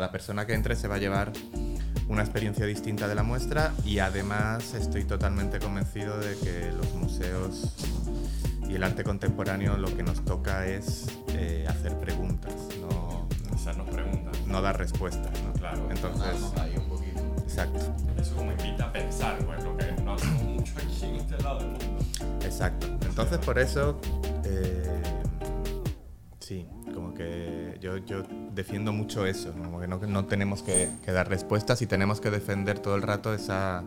La persona que entre se va a llevar una experiencia distinta de la muestra y además estoy totalmente convencido de que los museos y el arte contemporáneo lo que nos toca es eh, hacer preguntas, no, Hacernos preguntas. no dar respuestas. ¿no? Claro. Entonces, Sonarnos ahí un poquito. exacto, Eso como invita a pensar, pues, lo que no hacemos mucho aquí en este lado del mundo. exacto. Entonces por eso, eh, sí, como que yo, yo defiendo mucho eso, como que no, no tenemos que, dar respuestas y tenemos que defender todo el rato esa,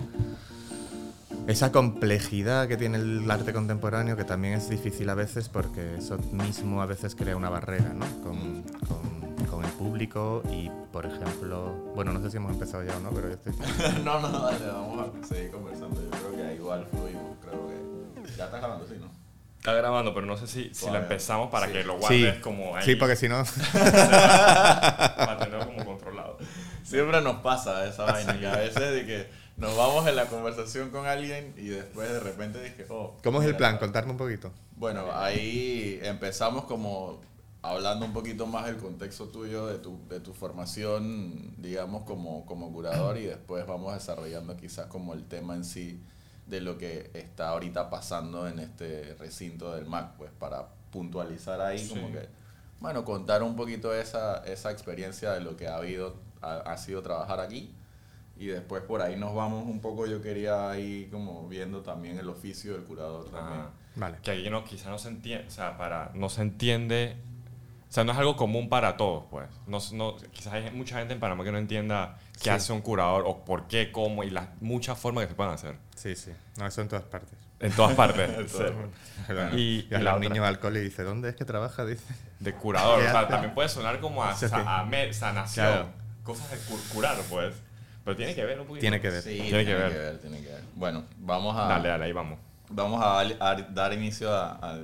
esa complejidad que tiene el arte contemporáneo, que también es difícil a veces porque eso mismo a veces crea una barrera ¿no? con, con- el público y, por ejemplo, bueno, no sé si hemos empezado ya o no, pero yo estoy... no, no, dale, vamos a seguir conversando. Yo creo que igual fluimos. Creo que. Ya estás grabando, sí, ¿no? Está grabando, pero no sé si, si lo Todavía. empezamos para Sí. que lo Sí, guardes como ahí. sí, porque si no... Para tenerlo como controlado. Siempre nos pasa esa vaina. Que a veces de que nos vamos en la conversación con alguien y después de repente dije, oh. ¿Cómo es el plan? Contarme un poquito. Bueno, ahí empezamos como hablando un poquito más del contexto tuyo, de tu, de tu formación, digamos, como, como curador y después vamos desarrollando quizás como el tema en sí de lo que está ahorita pasando en este recinto del MAC, pues para puntualizar ahí como Sí. que, bueno, contar un poquito esa, esa experiencia de lo que ha habido, ha, ha sido trabajar aquí. Y después por ahí nos vamos un poco, yo quería ir como viendo también el oficio del curador también. Ah, Vale. que aquí no, quizá no se entiende, o sea, para, no se entiende, o sea, no es algo común para todos, pues. No, no, quizás hay mucha gente en Panamá que no entienda qué Sí. hace un curador o por qué, cómo y las muchas formas que se pueden hacer. Sí, sí. No, eso en todas partes. En todas partes. En Sí. Bueno, Y- y, a los niños al cole y dice, ¿dónde es que trabaja? Dice. De curador, o ¿Qué sea, hace? también puede sonar como a, Sí, sí. a me- sanación, Claro. cosas de cur- curar, pues. Pero tiene que ver un poquito. Tiene que ver. Sí, Tiene que ver. tiene que ver. Bueno, vamos a, Dale, dale, ahí vamos. Vamos a, dar- a dar inicio a,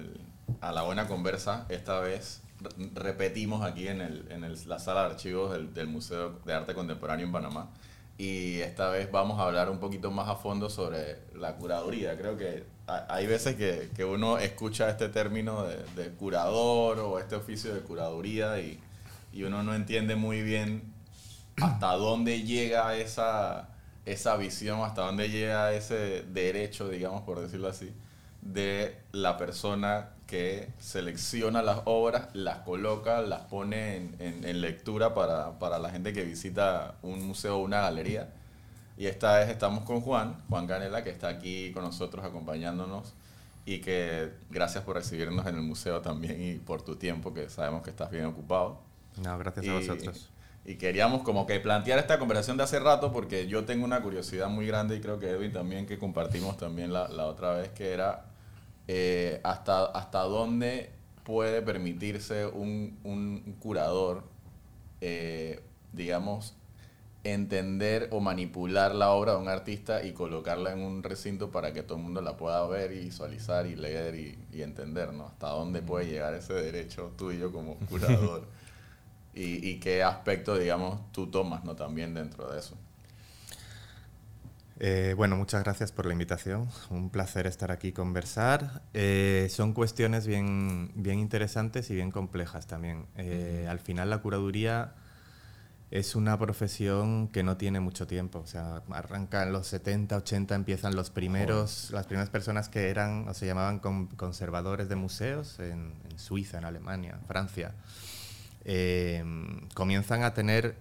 la buena conversa. Esta vez repetimos aquí en, el, en el- la sala de archivos del, del Museo de Arte Contemporáneo en Panamá. Y esta vez vamos a hablar un poquito más a fondo sobre la curaduría. Creo que ha- hay veces que, que uno escucha este término de, de curador o este oficio de curaduría y, y uno no entiende muy bien hasta dónde llega esa, esa visión, hasta dónde llega ese derecho, digamos, por decirlo así, de la persona que selecciona las obras, las coloca, las pone en, en- en lectura para, para la gente que visita un museo o una galería. Y esta vez estamos con Juan, Juan Canela, que está aquí con nosotros acompañándonos y que gracias por recibirnos en el museo también y por tu tiempo, que sabemos que estás bien ocupado. No, gracias a vosotros. Y queríamos como que plantear esta conversación de hace rato porque yo tengo una curiosidad muy grande y creo que Edwin también que compartimos también la, la otra vez que era eh, hasta, hasta dónde puede permitirse un, un curador, eh, digamos, entender o manipular la obra de un artista y colocarla en un recinto para que todo el mundo la pueda ver y visualizar y leer y, y entender, ¿no? Hasta dónde puede llegar ese derecho tuyo como curador y, y qué aspecto, digamos, tú tomas, ¿no? También dentro de eso. Eh, bueno, muchas gracias por la invitación. Un placer estar aquí y conversar. Eh, son cuestiones bien, bien interesantes y bien complejas también. Eh, Al final la curaduría es una profesión que no tiene mucho tiempo. O sea, arranca en los 70, 80, empiezan los primeros, las primeras personas que eran o se llamaban con- conservadores de museos en, en Suiza, en Alemania, Francia. Comienzan a tener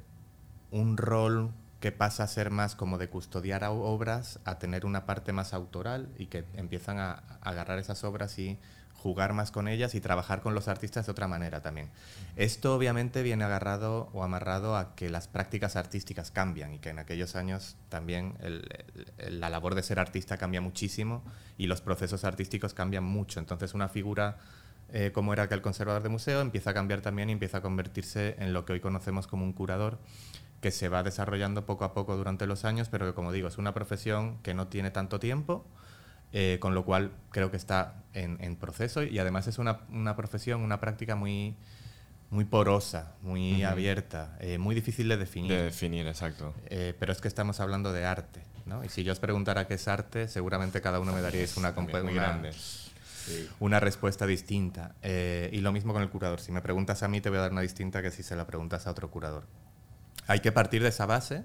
un rol que pasa a ser más como de custodiar obras, a tener una parte más autoral y que empiezan a, agarrar esas obras y jugar más con ellas y trabajar con los artistas de otra manera también. Esto obviamente viene agarrado o amarrado a que las prácticas artísticas cambian y que en aquellos años también el- el- la labor de ser artista cambia muchísimo y los procesos artísticos cambian mucho. Entonces una figura eh, como era aquel conservador de museo empieza a cambiar también y empieza a convertirse en lo que hoy conocemos como un curador que se va desarrollando poco a poco durante los años, pero que como digo, es una profesión que no tiene tanto tiempo, eh, con lo cual creo que está en, en proceso y además es una, una profesión, una práctica muy, muy porosa, muy abierta, eh, muy difícil de definir. De definir, exacto. Eh, pero es que estamos hablando de arte, ¿no? Y si yo os preguntara qué es arte, seguramente cada uno me daríais una, muy una- grande. Sí. una respuesta distinta. Y lo mismo con el curador. Si me preguntas a mí, te voy a dar una distinta que si se la preguntas a otro curador. Hay que partir de esa base,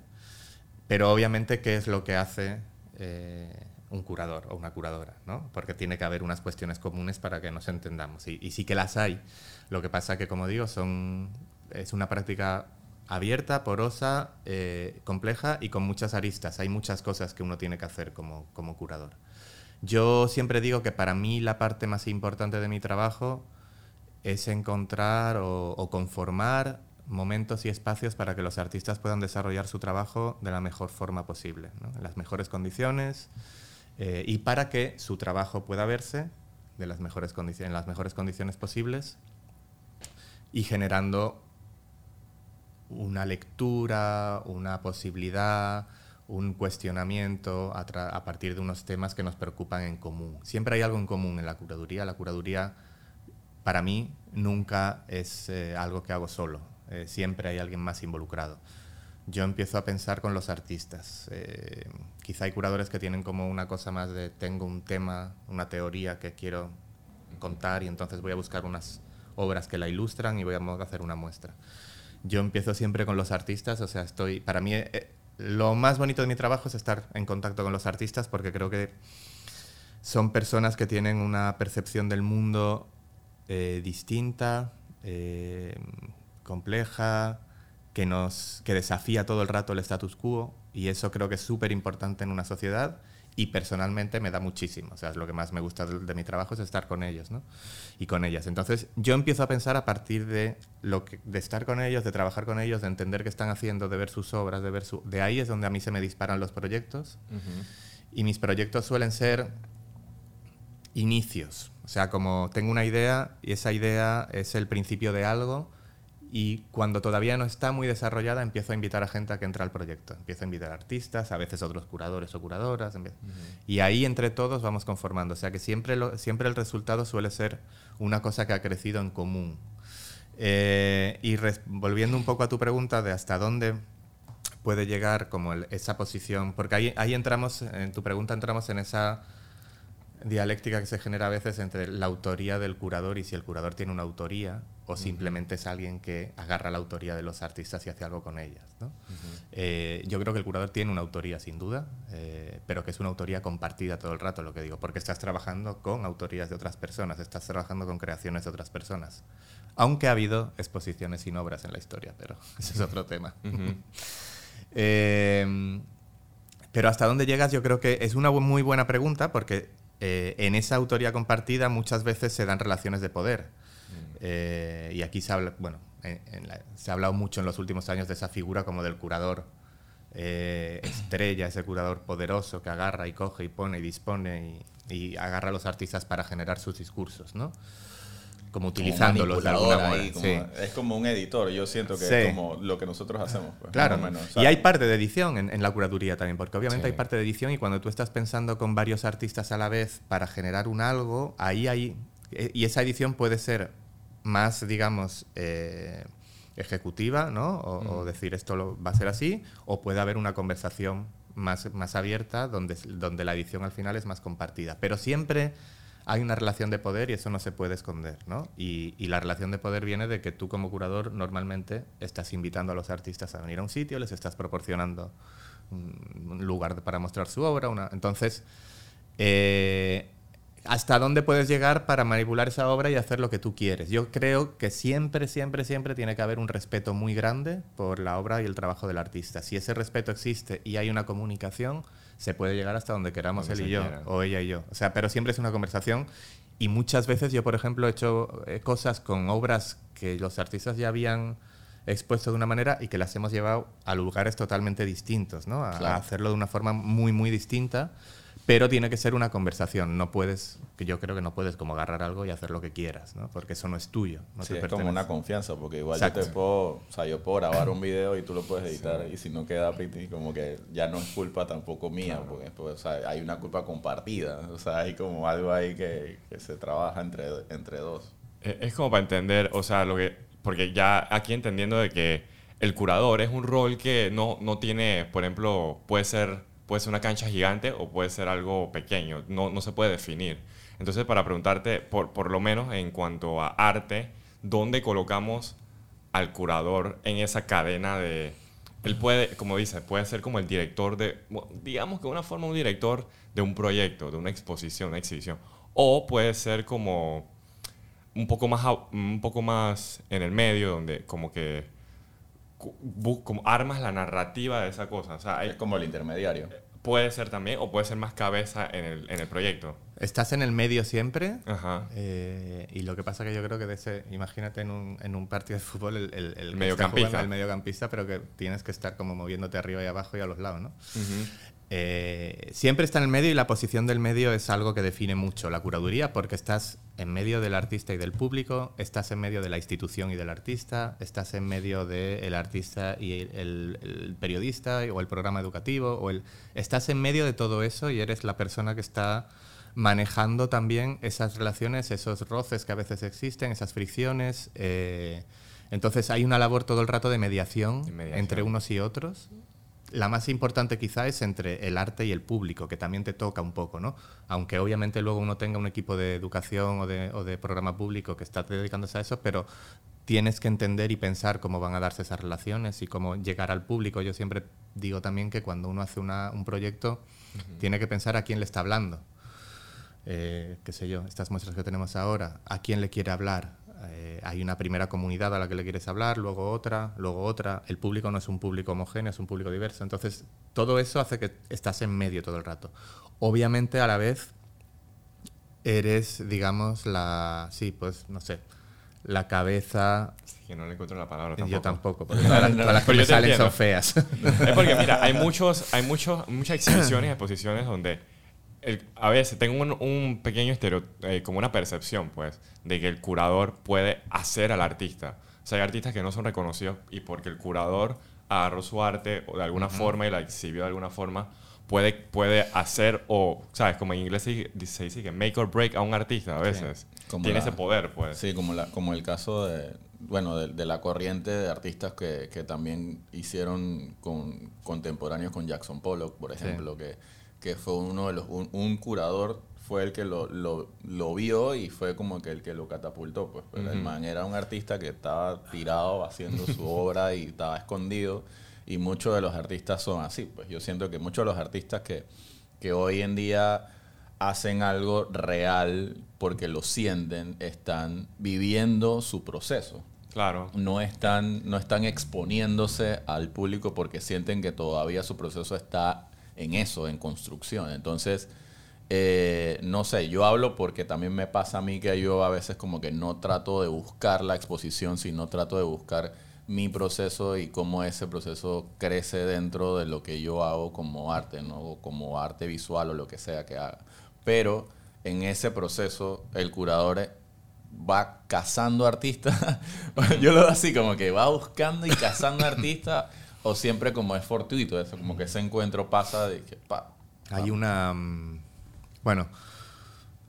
pero obviamente, ¿qué es lo que hace eh, un curador o una curadora? ¿no? Porque tiene que haber unas cuestiones comunes para que nos entendamos. Y, sí que las hay. Lo que pasa que, como digo, son, es una práctica abierta, porosa, eh, compleja y con muchas aristas. Hay muchas cosas que uno tiene que hacer como, como curador. Yo siempre digo que para mí la parte más importante de mi trabajo es encontrar o conformar momentos y espacios para que los artistas puedan desarrollar su trabajo de la mejor forma posible, en las mejores condiciones eh, y para que su trabajo pueda verse de las mejores en las mejores condiciones posibles y generando una lectura, una posibilidad, un cuestionamiento a, a, partir de unos temas que nos preocupan en común. Siempre hay algo en común en la curaduría. La curaduría, para mí, nunca es eh, algo que hago solo. Eh, siempre hay alguien más involucrado. Yo empiezo a pensar con los artistas. Eh, quizá hay curadores que tienen como una cosa más de tengo un tema, una teoría que quiero contar y entonces voy a buscar unas obras que la ilustran y voy a hacer una muestra. Yo empiezo siempre con los artistas, o sea, estoy, para mí eh, lo más bonito de mi trabajo es estar en contacto con los artistas porque creo que son personas que tienen una percepción del mundo distinta, compleja, que, nos, que desafía todo el rato el status quo y eso creo que es súper importante en una sociedad y personalmente me da muchísimo. O sea, es lo que más me gusta de, mi trabajo es estar con ellos ¿no? y con ellas. Entonces yo empiezo a pensar a partir de, lo que, de estar con ellos, de trabajar con ellos, de entender qué están haciendo, de ver sus obras, de ver su... De ahí es donde a mí se me disparan los proyectos y mis proyectos suelen ser inicios. O sea, como tengo una idea y esa idea es el principio de algo y cuando todavía no está muy desarrollada, empiezo a invitar a gente a que entre al proyecto. Empiezo a invitar artistas, a veces otros curadores o curadoras. Y ahí entre todos vamos conformando. O sea que siempre, siempre el resultado suele ser una cosa que ha crecido en común. Eh, y volviendo un poco a tu pregunta de hasta dónde puede llegar como esa posición, porque ahí, ahí entramos, en tu pregunta entramos en esa dialéctica que se genera a veces entre la autoría del curador y si el curador tiene una autoría o simplemente es alguien que agarra la autoría de los artistas y hace algo con ellas. ¿no? eh, yo creo que el curador tiene una autoría sin duda, eh, pero que es una autoría compartida todo el rato, lo que digo, porque estás trabajando con autorías de otras personas, estás trabajando con creaciones de otras personas. Aunque ha habido exposiciones sin obras en la historia, pero ese es otro tema. eh, pero hasta dónde llegas yo creo que es una muy buena pregunta porque eh, en esa autoría compartida muchas veces se dan relaciones de poder. Eh, y aquí se habla, bueno, se ha hablado mucho en los últimos años de esa figura como del curador eh, estrella, ese curador poderoso que agarra y coge y pone y dispone y, y agarra a los artistas para generar sus discursos, ¿no? como utilizándolos de alguna manera. Es como un editor, yo siento que es como lo que nosotros hacemos. Pues, claro, y hay parte de edición en, la curaduría también, porque obviamente hay parte de edición y cuando tú estás pensando con varios artistas a la vez para generar un algo, ahí hay... Eh, y esa edición puede ser más, digamos, eh, ejecutiva, ¿no? O, decir esto lo, va a ser así, o puede haber una conversación más, más abierta donde, donde la edición al final es más compartida. Pero siempre hay una relación de poder y eso no se puede esconder, ¿no? Y, la relación de poder viene de que tú como curador normalmente estás invitando a los artistas a venir a un sitio, les estás proporcionando un lugar para mostrar su obra, una... entonces, eh, ¿hasta dónde puedes llegar para manipular esa obra y hacer lo que tú quieres? Yo creo que siempre, siempre, siempre tiene que haber un respeto muy grande por la obra y el trabajo del artista. Si ese respeto existe y hay una comunicación, se puede llegar hasta donde queramos él y yo, o ella y yo. O sea, pero siempre es una conversación y muchas veces yo, por ejemplo, he hecho eh, cosas con obras que los artistas ya habían expuesto de una manera y que las hemos llevado a lugares totalmente distintos, ¿no? a hacerlo de una forma muy, muy distinta pero tiene que ser una conversación. No puedes, que yo creo que no puedes como agarrar algo y hacer lo que quieras, ¿no? Porque eso no es tuyo. No sí, es como una confianza, porque igual yo te puedo, o sea, yo puedo grabar un video y tú lo puedes editar y si no queda como que ya no es culpa tampoco mía, porque pues, o sea, hay una culpa compartida, o sea, hay como algo ahí que, que se trabaja entre, entre dos. E, es como para entender, o sea, lo que, porque ya aquí entendiendo de que el curador es un rol que no, no tiene, por ejemplo, puede ser puede ser una cancha gigante o puede ser algo pequeño, no, no se puede definir. Entonces, para preguntarte, por, por lo menos en cuanto a arte, ¿dónde colocamos al curador en esa cadena de, él puede, como dice, puede ser como el director de, digamos que una forma un director de un proyecto, de una exposición, una exhibición. O puede ser como un poco más, un poco más en el medio, donde como que como armas la narrativa de esa cosa. O sea, es como el intermediario. Puede ser también, o puede ser más cabeza en el, en el proyecto. Estás en el medio siempre. Ajá. Eh, y lo que pasa que yo creo que de ese, imagínate en un, en un partido de fútbol el, el, el mediocampista. el mediocampista, pero que tienes que estar como moviéndote arriba y abajo y a los lados, ¿no? Eh, siempre está en el medio y la posición del medio es algo que define mucho la curaduría porque estás en medio del artista y del público, estás en medio de la institución y del artista, estás en medio del artista y el, periodista o el programa educativo, o el, estás en medio de todo eso y eres la persona que está manejando también esas relaciones, esos roces que a veces existen, esas fricciones. Eh, entonces hay una labor todo el rato de mediación. entre unos y otros la más importante quizá es entre el arte y el público, que también te toca un poco, ¿no? Aunque obviamente luego uno tenga un equipo de educación o de, programa público que está dedicándose a eso, pero tienes que entender y pensar cómo van a darse esas relaciones y cómo llegar al público. Yo siempre digo también que cuando uno hace un proyecto, tiene que pensar a quién le está hablando. Eh, qué sé yo, estas muestras que tenemos ahora, a quién le quiere hablar, eh, hay una primera comunidad a la que le quieres hablar, luego otra, luego otra. El público no es un público homogéneo, es un público diverso. Entonces, todo eso hace que estás en medio todo el rato. Obviamente, a la vez, eres, digamos, la. Sí, pues, no sé. La cabeza. que no le encuentro la palabra tampoco. Yo tampoco, porque todas las, que salen son feas. Es porque, mira, hay, muchos, hay muchos, muchas exhibiciones y exposiciones donde a veces tengo un, pequeño estereo, eh, como una percepción, pues, de que el curador puede hacer al artista. O sea, hay artistas que no son reconocidos y porque el curador agarró su arte o de alguna forma y la exhibió de alguna forma, puede, puede hacer o, ¿sabes? Como en inglés se, dice que make or break a un artista a veces. Tiene ese poder, pues. Sí, como, la, como el caso de, bueno, de, la corriente de artistas que, que también hicieron con, contemporáneos con Jackson Pollock, por ejemplo, que que fue uno de los, un, curador fue el que lo, lo, lo, vio y fue como que el que lo catapultó. Pues, pues el man era un artista que estaba tirado haciendo su obra y estaba escondido. Y muchos de los artistas son así. Pues yo siento que muchos de los artistas que, que hoy en día hacen algo real porque lo sienten, están viviendo su proceso. Claro. No están, no están exponiéndose al público porque sienten que todavía su proceso está en eso, en construcción. Entonces, eh, no sé, yo hablo porque también me pasa a mí que yo a veces como que no trato de buscar la exposición, sino trato de buscar mi proceso y cómo ese proceso crece dentro de lo que yo hago como arte, ¿no? como arte visual o lo que sea que haga. Pero en ese proceso el curador va cazando artistas. yo lo veo así, como que va buscando y cazando artistas o siempre como es fortuito eso, como que ese encuentro pasa de que... Pa, Hay una... Mm, bueno,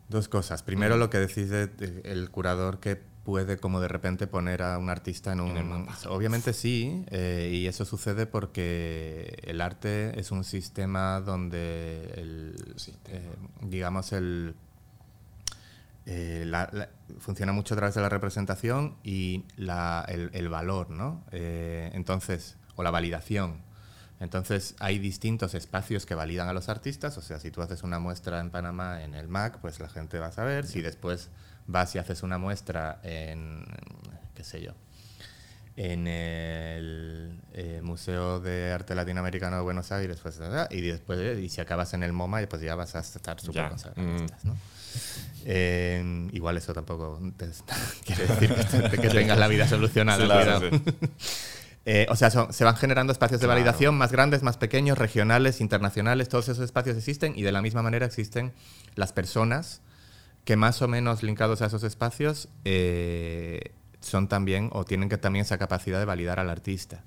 dos cosas. Primero lo que decís de, el curador que puede como de repente poner a un artista en un... obviamente sí, eh, y eso sucede porque el arte es un sistema donde el, eh, digamos el... Eh, funciona mucho a través de la representación y la, el, el, valor, ¿no? entonces, o la validación. Entonces hay distintos espacios que validan a los artistas, o sea, si tú haces una muestra en Panamá en el MAC, pues la gente va a saber, si después vas y haces una muestra en, qué sé yo, en el eh, Museo de Arte Latinoamericano de Buenos Aires, pues, y después, y si acabas en el MoMA, pues ya vas a estar súper con mm. ¿no? Eh, igual eso tampoco quiere decir que, tengas la vida solucionada. Eh, o sea, se van generando espacios de validación más grandes, más pequeños, regionales, internacionales, todos esos espacios existen y de la misma manera existen las personas que más o menos linkados a esos espacios eh, son también o tienen que también esa capacidad de validar al artista.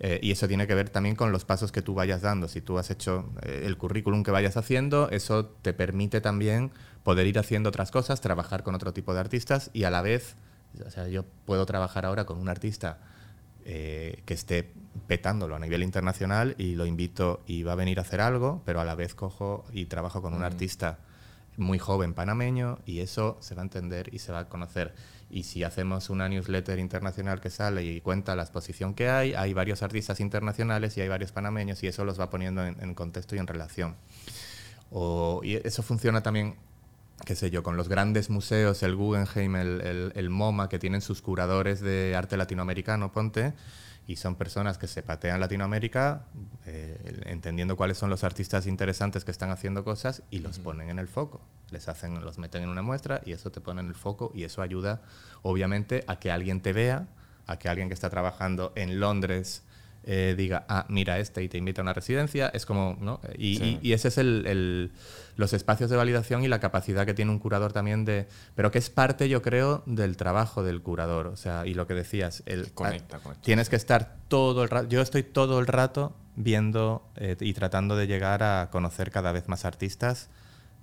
Eh, y eso tiene que ver también con los pasos que tú vayas dando. Si tú has hecho el currículum que vayas haciendo, eso te permite también poder ir haciendo otras cosas, trabajar con otro tipo de artistas y a la vez, o sea, yo puedo trabajar ahora con un artista eh, que esté petándolo a nivel internacional y lo invito y va a venir a hacer algo, pero a la vez cojo y trabajo con un mm. artista muy joven panameño y eso se va a entender y se va a conocer. Y si hacemos una newsletter internacional que sale y cuenta la exposición que hay, hay varios artistas internacionales y hay varios panameños y eso los va poniendo en, contexto y en relación. O, y eso funciona también, qué sé yo, con los grandes museos, el Guggenheim, el, el MoMA, que tienen sus curadores de arte latinoamericano, ponte, y son personas que se patean Latinoamérica eh, entendiendo cuáles son los artistas interesantes que están haciendo cosas y los ponen en el foco. Les hacen, los meten en una muestra y eso te pone en el foco y eso ayuda obviamente a que alguien te vea, a que alguien que está trabajando en Londres eh, diga, ah, mira este y te invita a una residencia, es como, ¿no? Y, y, ese es el, el, los espacios de validación y la capacidad que tiene un curador también de, pero que es parte, yo creo, del trabajo del curador, o sea, y lo que decías, el, conecta, tienes que estar todo el rato, yo estoy todo el rato viendo eh, y tratando de llegar a conocer cada vez más artistas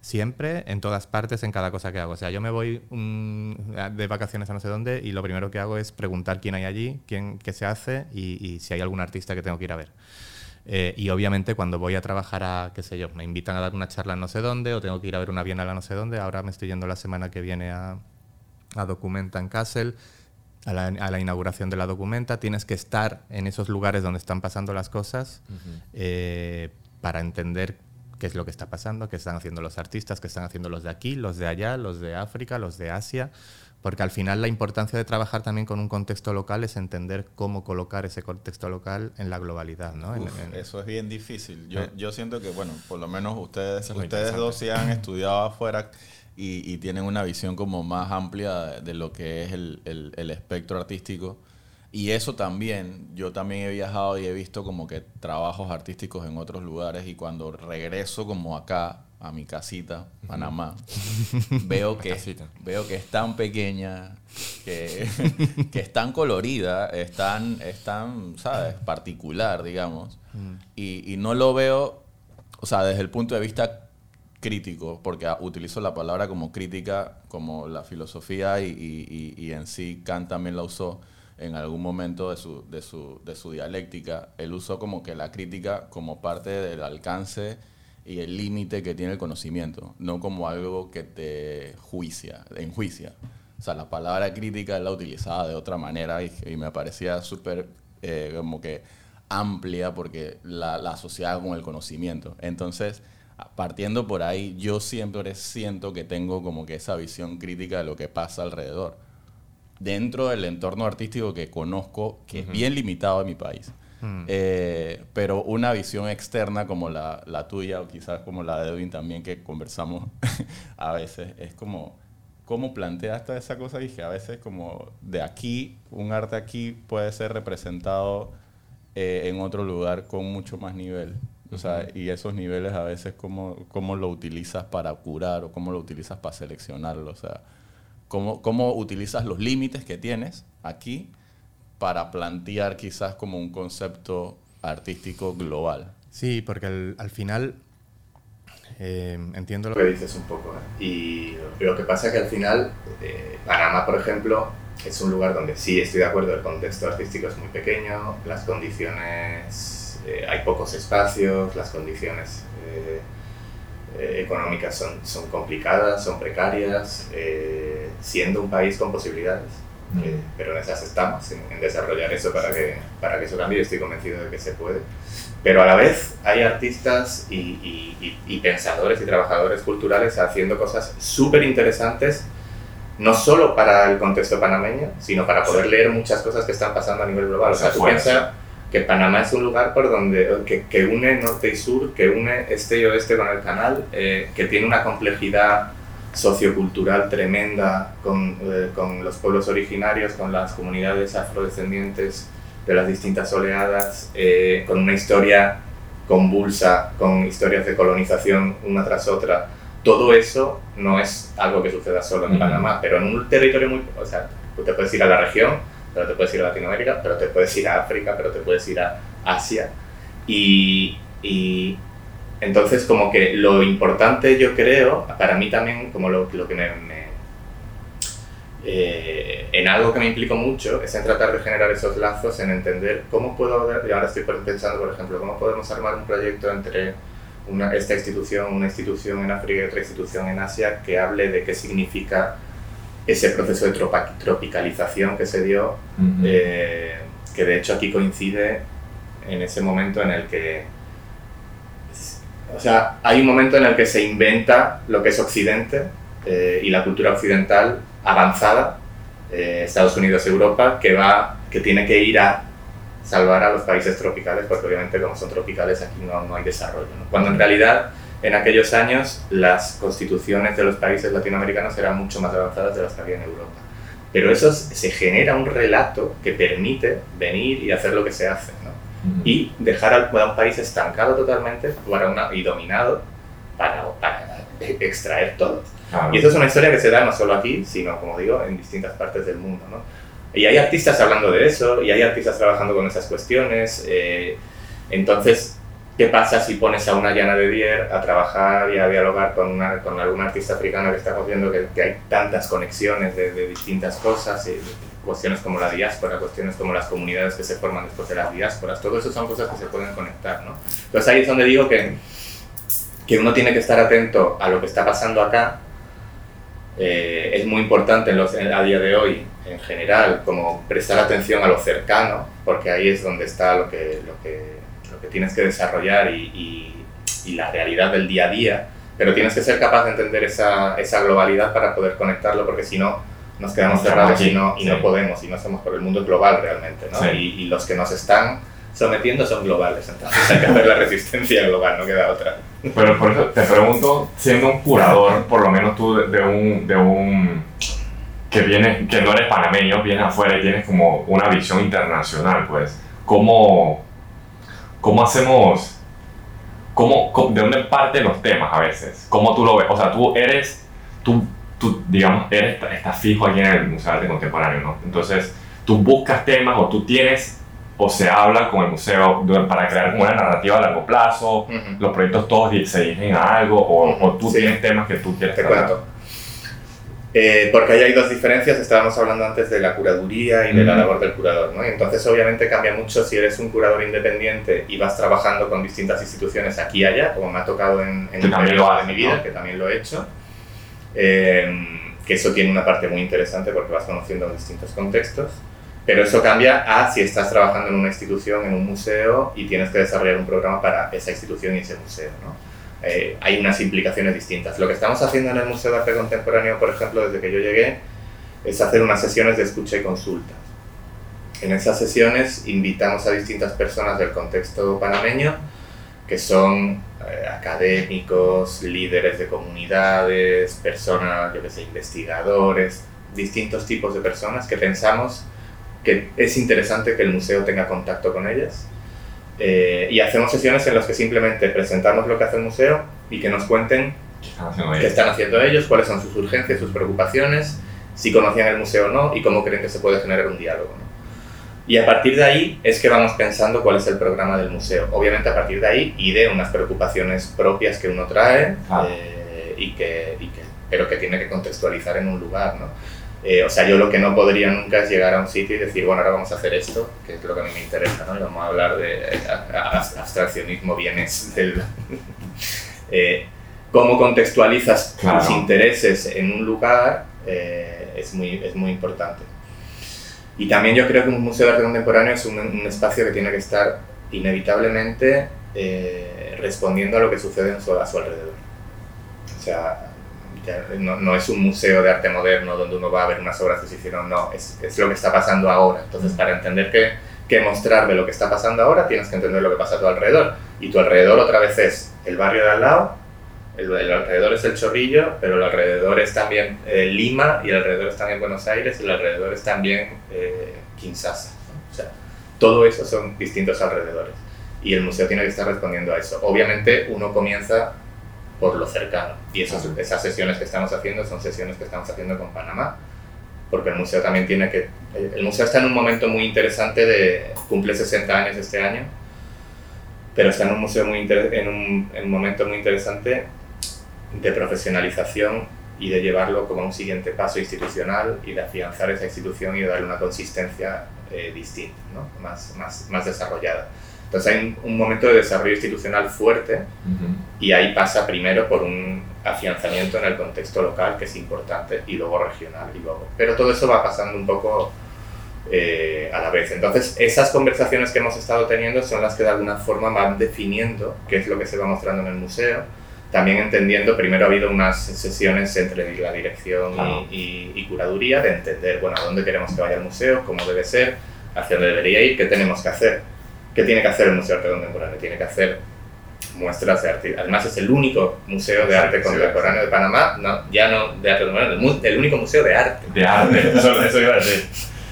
siempre, en todas partes, en cada cosa que hago. O sea, yo me voy mm, de vacaciones a no sé dónde y lo primero que hago es preguntar quién hay allí, quién, qué se hace y, si hay algún artista que tengo que ir a ver. Eh, y obviamente cuando voy a trabajar a, qué sé yo, me invitan a dar una charla no sé dónde o tengo que ir a ver una bienal a no sé dónde, ahora me estoy yendo la semana que viene a, a Documenta en Kassel, a la, inauguración de la Documenta, tienes que estar en esos lugares donde están pasando las cosas eh, para entender qué es lo que está pasando, qué están haciendo los artistas, qué están haciendo los de aquí, los de allá, los de África, los de Asia, porque al final la importancia de trabajar también con un contexto local es entender cómo colocar ese contexto local en la globalidad. ¿no? Eso es bien difícil. Yo, eh. yo siento que, bueno, por lo menos ustedes, ustedes dos sí han estudiado afuera y, tienen una visión como más amplia de, lo que es el, el, el espectro artístico. Y eso también, yo también he viajado y he visto como que trabajos artísticos en otros lugares y cuando regreso como acá a mi casita, Panamá, veo que, veo que es tan pequeña, que, que es tan colorida, es tan, ¿sabes?, particular, digamos. Mm. Y, y no lo veo, o sea, desde el punto de vista crítico, porque utilizo la palabra como crítica, como la filosofía y, y, y en sí Kant también la usó en algún momento de su, de su, de su dialéctica, él usó como que la crítica como parte del alcance y el límite que tiene el conocimiento, no como algo que te juicia, enjuicia. O sea, la palabra crítica la utilizaba de otra manera y, me parecía súper eh, como que amplia porque la, la asociaba con el conocimiento. Entonces, partiendo por ahí, yo siempre siento que tengo como que esa visión crítica de lo que pasa alrededor dentro del entorno artístico que conozco, que es bien limitado en mi país. Mm. Eh, pero una visión externa como la, la, tuya o quizás como la de Edwin también que conversamos a veces, es como, ¿cómo planteas toda esa cosa? Dije, a veces como de aquí, un arte aquí puede ser representado eh, en otro lugar con mucho más nivel. O sea, y esos niveles a veces, ¿cómo, ¿cómo lo utilizas para curar o cómo lo utilizas para seleccionarlo? O sea, cómo, cómo utilizas los límites que tienes aquí para plantear quizás como un concepto artístico global. Sí, porque al, final eh, entiendo lo que dices un poco. ¿eh? Y lo que pasa es que al final, eh, Panamá, por ejemplo, es un lugar donde sí estoy de acuerdo, el contexto artístico es muy pequeño, las condiciones, hay pocos espacios, las condiciones eh, económicas son, son complicadas, son precarias, eh, siendo un país con posibilidades. Eh, pero en esas estamos, en, desarrollar eso para que, para que eso cambie. Estoy convencido de que se puede. Pero a la vez hay artistas y, y, y, pensadores y trabajadores culturales haciendo cosas súper interesantes, no solo para el contexto panameño, sino para poder leer muchas cosas que están pasando a nivel global. O sea, tú piensas que Panamá es un lugar por donde, que, que, une norte y sur, que une este y oeste con el canal, eh, que tiene una complejidad sociocultural tremenda con, eh, con, los pueblos originarios, con las comunidades afrodescendientes de las distintas oleadas, eh, con una historia convulsa, con historias de colonización una tras otra. Todo eso no es algo que suceda solo en Panamá, pero en un territorio muy... O sea, tú te puedes ir a la región pero te puedes ir a Latinoamérica, pero te puedes ir a África, pero te puedes ir a Asia. Y, y entonces como que lo importante yo creo, para mí también como lo, lo que me... eh, en algo que me implico mucho es en tratar de generar esos lazos, en entender cómo puedo, y ahora estoy pensando por ejemplo, cómo podemos armar un proyecto entre una, esta institución, una institución en África y otra institución en Asia, que hable de qué significa ese proceso de tropicalización que se dio, eh, que de hecho aquí coincide en ese momento en el que, o sea, hay un momento en el que se inventa lo que es Occidente eh, y la cultura occidental avanzada, eh, Estados Unidos, Europa, que, va, que tiene que ir a salvar a los países tropicales, porque obviamente como son tropicales aquí no, no hay desarrollo. Cuando en realidad en aquellos años las constituciones de los países latinoamericanos eran mucho más avanzadas de las que había en Europa. Pero eso se genera un relato que permite venir y hacer lo que se hace. Y dejar a un país estancado totalmente para una, y dominado para, para extraer todo. Y eso es una historia que se da no solo aquí, sino, como digo, en distintas partes del mundo. ¿no? Y hay artistas hablando de eso, y hay artistas trabajando con esas cuestiones. Eh, entonces, ¿qué pasa si pones a una Llana de Dier a trabajar y a dialogar con, una, con algún artista africano que estamos viendo que, que hay tantas conexiones de, de, distintas cosas, y cuestiones como la diáspora, cuestiones como las comunidades que se forman después de las diásporas, todo eso son cosas que se pueden conectar, ¿no? Entonces ahí es donde digo que, que uno tiene que estar atento a lo que está pasando acá. Eh, es muy importante en los, a día de hoy en general, como prestar atención a lo cercano, porque ahí es donde está lo que, lo que, lo que tienes que desarrollar y, y, y, la realidad del día a día, pero tienes que ser capaz de entender esa, esa globalidad para poder conectarlo, porque si no, nos quedamos cerrados y no, y no podemos, y no hacemos por el mundo global realmente, ¿no? Sí. Y, y, los que nos están sometiendo son globales, entonces hay que hacer la resistencia global, no queda otra. Pero por eso te pregunto, siendo un curador, por lo menos tú de un, de un que vienes, que no eres panameño, vienes afuera y tienes como una visión internacional, pues, ¿cómo, cómo hacemos, cómo, de dónde parten los temas a veces? ¿Cómo tú lo ves? O sea, tú eres, tú, tú digamos, eres, estás fijo aquí en el Museo de Arte Contemporáneo, ¿no? Entonces, tú buscas temas o tú tienes o se habla con el museo para crear una narrativa a largo plazo, uh -huh. los proyectos todos se dirigen a algo, o, uh -huh. o tú sí. tienes temas que tú quieres Te cuento. Eh, porque ahí hay dos diferencias, estábamos hablando antes de la curaduría y de la labor del curador, ¿no? Entonces obviamente cambia mucho si eres un curador independiente y vas trabajando con distintas instituciones aquí y allá, como me ha tocado en, en el periodo de mi vida, ¿no? que también lo he hecho. Eh, que eso tiene una parte muy interesante porque vas conociendo distintos contextos. Pero eso cambia a si estás trabajando en una institución, en un museo y tienes que desarrollar un programa para esa institución y ese museo, ¿no? Eh, hay unas implicaciones distintas. Lo que estamos haciendo en el Museo de Arte Contemporáneo, por ejemplo, desde que yo llegué, es hacer unas sesiones de escucha y consulta. En esas sesiones invitamos a distintas personas del contexto panameño, que son eh, académicos, líderes de comunidades, personas, yo que sé, investigadores, distintos tipos de personas que pensamos que es interesante que el museo tenga contacto con ellas. Eh, y hacemos sesiones en las que simplemente presentamos lo que hace el museo y que nos cuenten ¿Qué están haciendo, ellos, cuáles son sus urgencias, sus preocupaciones, si conocían el museo o no y cómo creen que se puede generar un diálogo. ¿no? Y a partir de ahí es que vamos pensando cuál es el programa del museo. Obviamente a partir de ahí y de unas preocupaciones propias que uno trae, ah. eh, y que, y que, pero que tiene que contextualizar en un lugar. ¿no? Eh, o sea, yo lo que no podría nunca es llegar a un sitio y decir, bueno, ahora vamos a hacer esto, que es lo que a mí me interesa, ¿no? Y vamos a hablar de abstraccionismo, bienes del... eh, cómo contextualizas claro. tus intereses en un lugar eh, es, muy, es muy importante. Y también yo creo que un museo de arte contemporáneo es un, un espacio que tiene que estar inevitablemente eh, respondiendo a lo que sucede a su, a su alrededor. O sea, no, no, es un museo de arte moderno donde uno va a ver unas obras que se hicieron, no, es, es lo que está pasando ahora. Entonces, para entender que, que mostrar de lo que está pasando ahora, tienes que entender lo que pasa a tu alrededor. Y tu alrededor otra vez es el barrio de al lado, el, el alrededor es el Chorrillo, pero el alrededor es también eh, Lima, y el alrededor es también Buenos Aires, y el alrededor es también eh, Kinshasa. ¿no? O sea, todo eso son distintos alrededores. Y el museo tiene que estar respondiendo a eso. Obviamente, uno comienza por lo cercano. Y esas, esas sesiones que estamos haciendo son sesiones que estamos haciendo con Panamá, porque el museo también tiene que... El museo está en un momento muy interesante de... cumple 60 años este año, pero está en un, museo muy en un, en un momento muy interesante de profesionalización y de llevarlo como a un siguiente paso institucional y de afianzar esa institución y de darle una consistencia eh, distinta, ¿no? más, más, más desarrollada. Entonces hay un, un, momento de desarrollo institucional fuerte uh -huh y ahí pasa primero por un afianzamiento en el contexto local, que es importante, y luego regional. Y luego. Pero todo eso va pasando un poco eh, a la vez. Entonces, esas conversaciones que hemos estado teniendo son las que de alguna forma van definiendo qué es lo que se va mostrando en el museo. También entendiendo, primero ha habido unas sesiones entre la dirección y, y, curaduría de entender, bueno, a dónde queremos que vaya el museo, cómo debe ser, hacia dónde debería ir, qué tenemos que hacer. ¿Qué tiene que hacer el Museo de Arte Contemporáneo? Tiene que hacer muestras de arte. Además es el único museo de arte contemporáneo de Panamá, no, ya no de arte contemporáneo, el, único museo de arte. De arte, eso, iba a decir.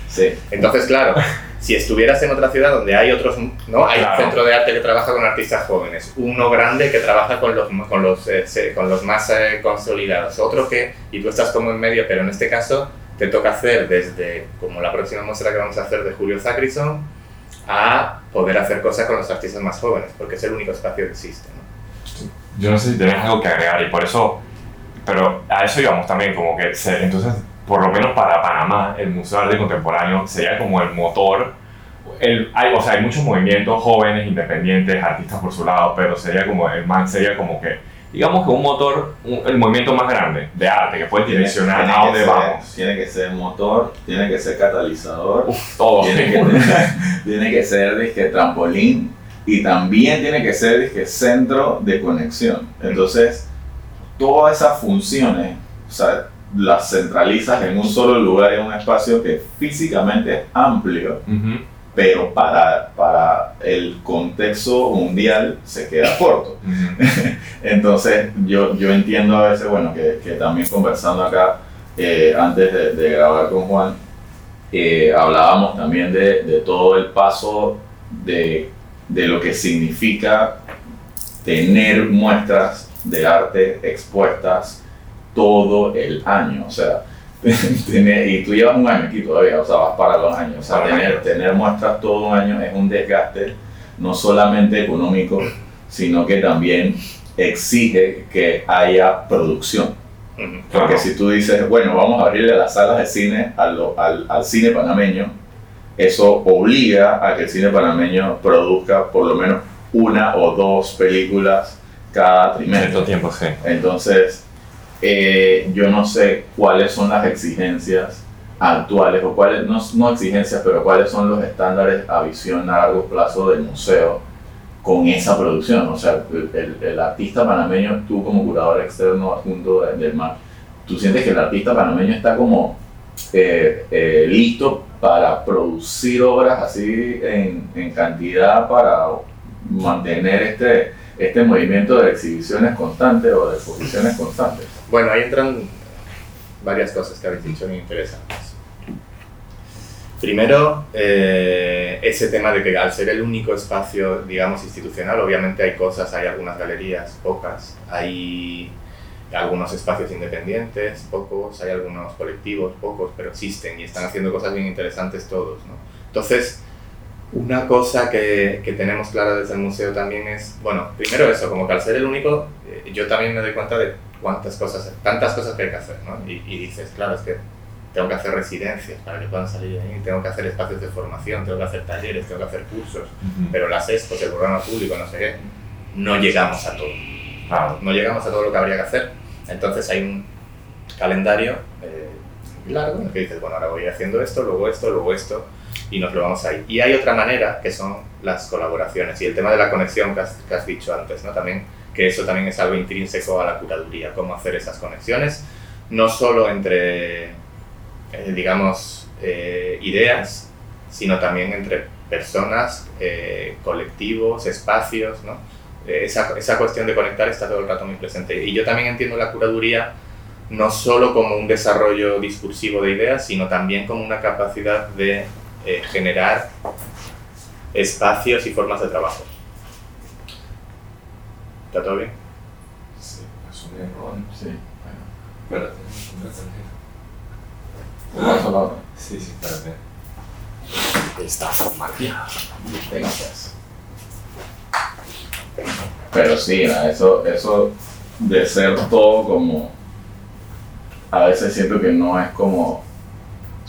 Sí. Entonces, claro, si estuvieras en otra ciudad donde hay otros, ¿no? Hay un centro de arte que trabaja con artistas jóvenes, uno grande que trabaja con los, con los, eh, con los más eh, consolidados, otro que, y tú estás como en medio, pero en este caso te toca hacer desde, como la próxima muestra que vamos a hacer de Julio Zacrison, a poder hacer cosas con los artistas más jóvenes, porque es el único espacio que existe. ¿no? Yo no sé si tenés algo que agregar y por eso, pero a eso íbamos también, como que entonces, por lo menos para Panamá, el Museo de Arte Contemporáneo sería como el motor. El, hay, o sea, hay muchos movimientos jóvenes, independientes, artistas por su lado, pero sería como, el man sería como que digamos que un motor, el movimiento más grande de arte que puede direccionar a dónde vamos. Tiene que ser motor, tiene que ser catalizador, todo. Tiene, que, tiene que ser disque, trampolín y también tiene que ser disque, centro de conexión. Entonces, todas esas funciones, o sea, las centralizas en un solo lugar, en un espacio que físicamente es amplio pero para, para el contexto mundial se queda corto. Entonces yo, yo entiendo a veces, bueno, que, que también conversando acá, eh, antes de, de, grabar con Juan, eh, hablábamos también de, de, todo el paso de, de lo que significa tener muestras de arte expuestas todo el año. O sea, y tú llevas un año aquí todavía, o sea, vas para los años. O sea, tener, tener muestras todo un año es un desgaste no solamente económico, sino que también exige que haya producción. Porque si tú dices, bueno, vamos a abrirle las salas de cine al, al, al, cine panameño, eso obliga a que el cine panameño produzca por lo menos una o dos películas cada trimestre. tiempo, sí. Entonces, eh, yo no sé cuáles son las exigencias actuales, o cuáles, no, no, exigencias, pero cuáles son los estándares a visión a largo plazo del museo con esa producción. O sea, el, artista panameño, tú como curador externo adjunto del MAR, tú sientes que el artista panameño está como eh, eh, listo para producir obras así en, en cantidad para mantener este, este movimiento de exhibiciones constantes o de exposiciones constantes. Bueno, ahí entran varias cosas que habéis dicho muy interesantes. Primero, eh, ese tema de que al ser el único espacio, digamos, institucional, obviamente hay cosas, hay algunas galerías, pocas, hay algunos espacios independientes, pocos, hay algunos colectivos, pocos, pero existen y están haciendo cosas bien interesantes todos. ¿no? Entonces, una cosa que, que, tenemos clara desde el museo también es, bueno, primero eso, como que al ser el único, eh, yo también me doy cuenta de cuántas cosas, tantas cosas que hay que hacer, ¿no? Y, y, dices, claro, es que tengo que hacer residencias para que puedan salir de ahí, tengo que hacer espacios de formación, tengo que hacer talleres, tengo que hacer cursos, pero las expos, el programa público, no sé qué, no llegamos a todo. No llegamos a todo lo que habría que hacer. Entonces hay un calendario eh, largo en el que dices, bueno, ahora voy haciendo esto, luego esto, luego esto, y nos lo vamos a ir. Y hay otra manera que son las colaboraciones y el tema de la conexión que has, que has dicho antes, ¿no? También que eso también es algo intrínseco a la curaduría, cómo hacer esas conexiones, no solo entre, eh, digamos, eh, ideas, sino también entre personas, eh, colectivos, espacios, ¿no? Esa, esa, cuestión de conectar está todo el rato muy presente. Y yo también entiendo la curaduría no solo como un desarrollo discursivo de ideas, sino también como una capacidad de generar espacios y formas de trabajo. ¿Está todo bien? Sí, es un error. Sí. Bueno, espérate, una tarjeta. ¿Cómo Sí, sí, espérate. Está formateado. Gracias. Pero sí, eso, eso de ser todo como. A veces siento que no es como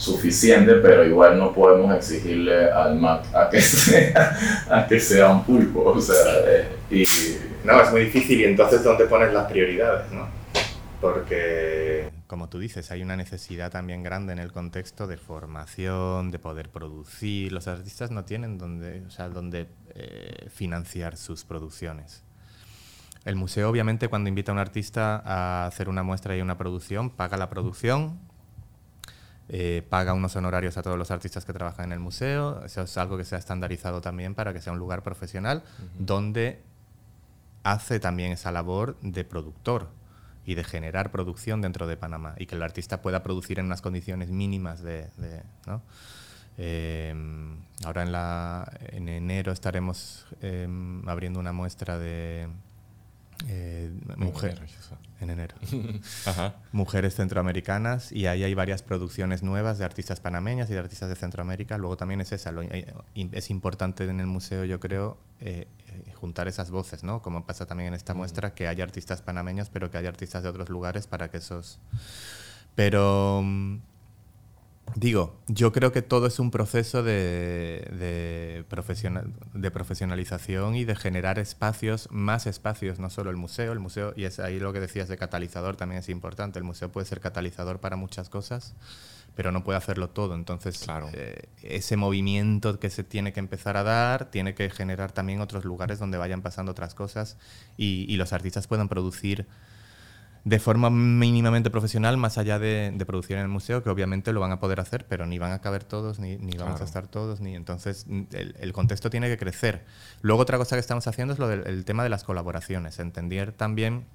suficiente, pero igual no podemos exigirle al Mac a que sea, a que sea un pulpo. O sea, eh, y no, es muy difícil y entonces ¿dónde pones las prioridades, no? Porque... Como tú dices, hay una necesidad también grande en el contexto de formación, de poder producir. Los artistas no tienen donde, o sea, donde eh, financiar sus producciones. El museo, obviamente, cuando invita a un artista a hacer una muestra y una producción, paga la producción, eh, paga unos honorarios a todos los artistas que trabajan en el museo. Eso es algo que se ha estandarizado también para que sea un lugar profesional donde hace también esa labor de productor y de generar producción dentro de Panamá y que el artista pueda producir en unas condiciones mínimas de... ¿no? Eh, ahora en, la, en enero estaremos eh, abriendo una muestra de eh, mujer, en enero. Mujeres centroamericanas y ahí hay varias producciones nuevas de artistas panameñas y de artistas de Centroamérica. Luego también es esa, es importante en el museo, yo creo, eh, eh, juntar esas voces, ¿no? Como pasa también en esta muestra, que haya artistas panameños, pero que haya artistas de otros lugares para que esos... Pero mm, Digo, yo creo que todo es un proceso de, de, de, profesionalización y de generar espacios, más espacios, no solo el museo. El museo, y es ahí lo que decías de catalizador, también es importante. El museo puede ser catalizador para muchas cosas, pero no puede hacerlo todo. Entonces, eh, ese movimiento que se tiene que empezar a dar tiene que generar también otros lugares donde vayan pasando otras cosas y, y los artistas puedan producir de forma mínimamente profesional, más allá de, producir en el museo, que obviamente lo van a poder hacer, pero ni van a caber todos, ni, ni vamos a estar todos, ni entonces el, contexto tiene que crecer. Luego otra cosa que estamos haciendo es lo del tema de las colaboraciones, entender también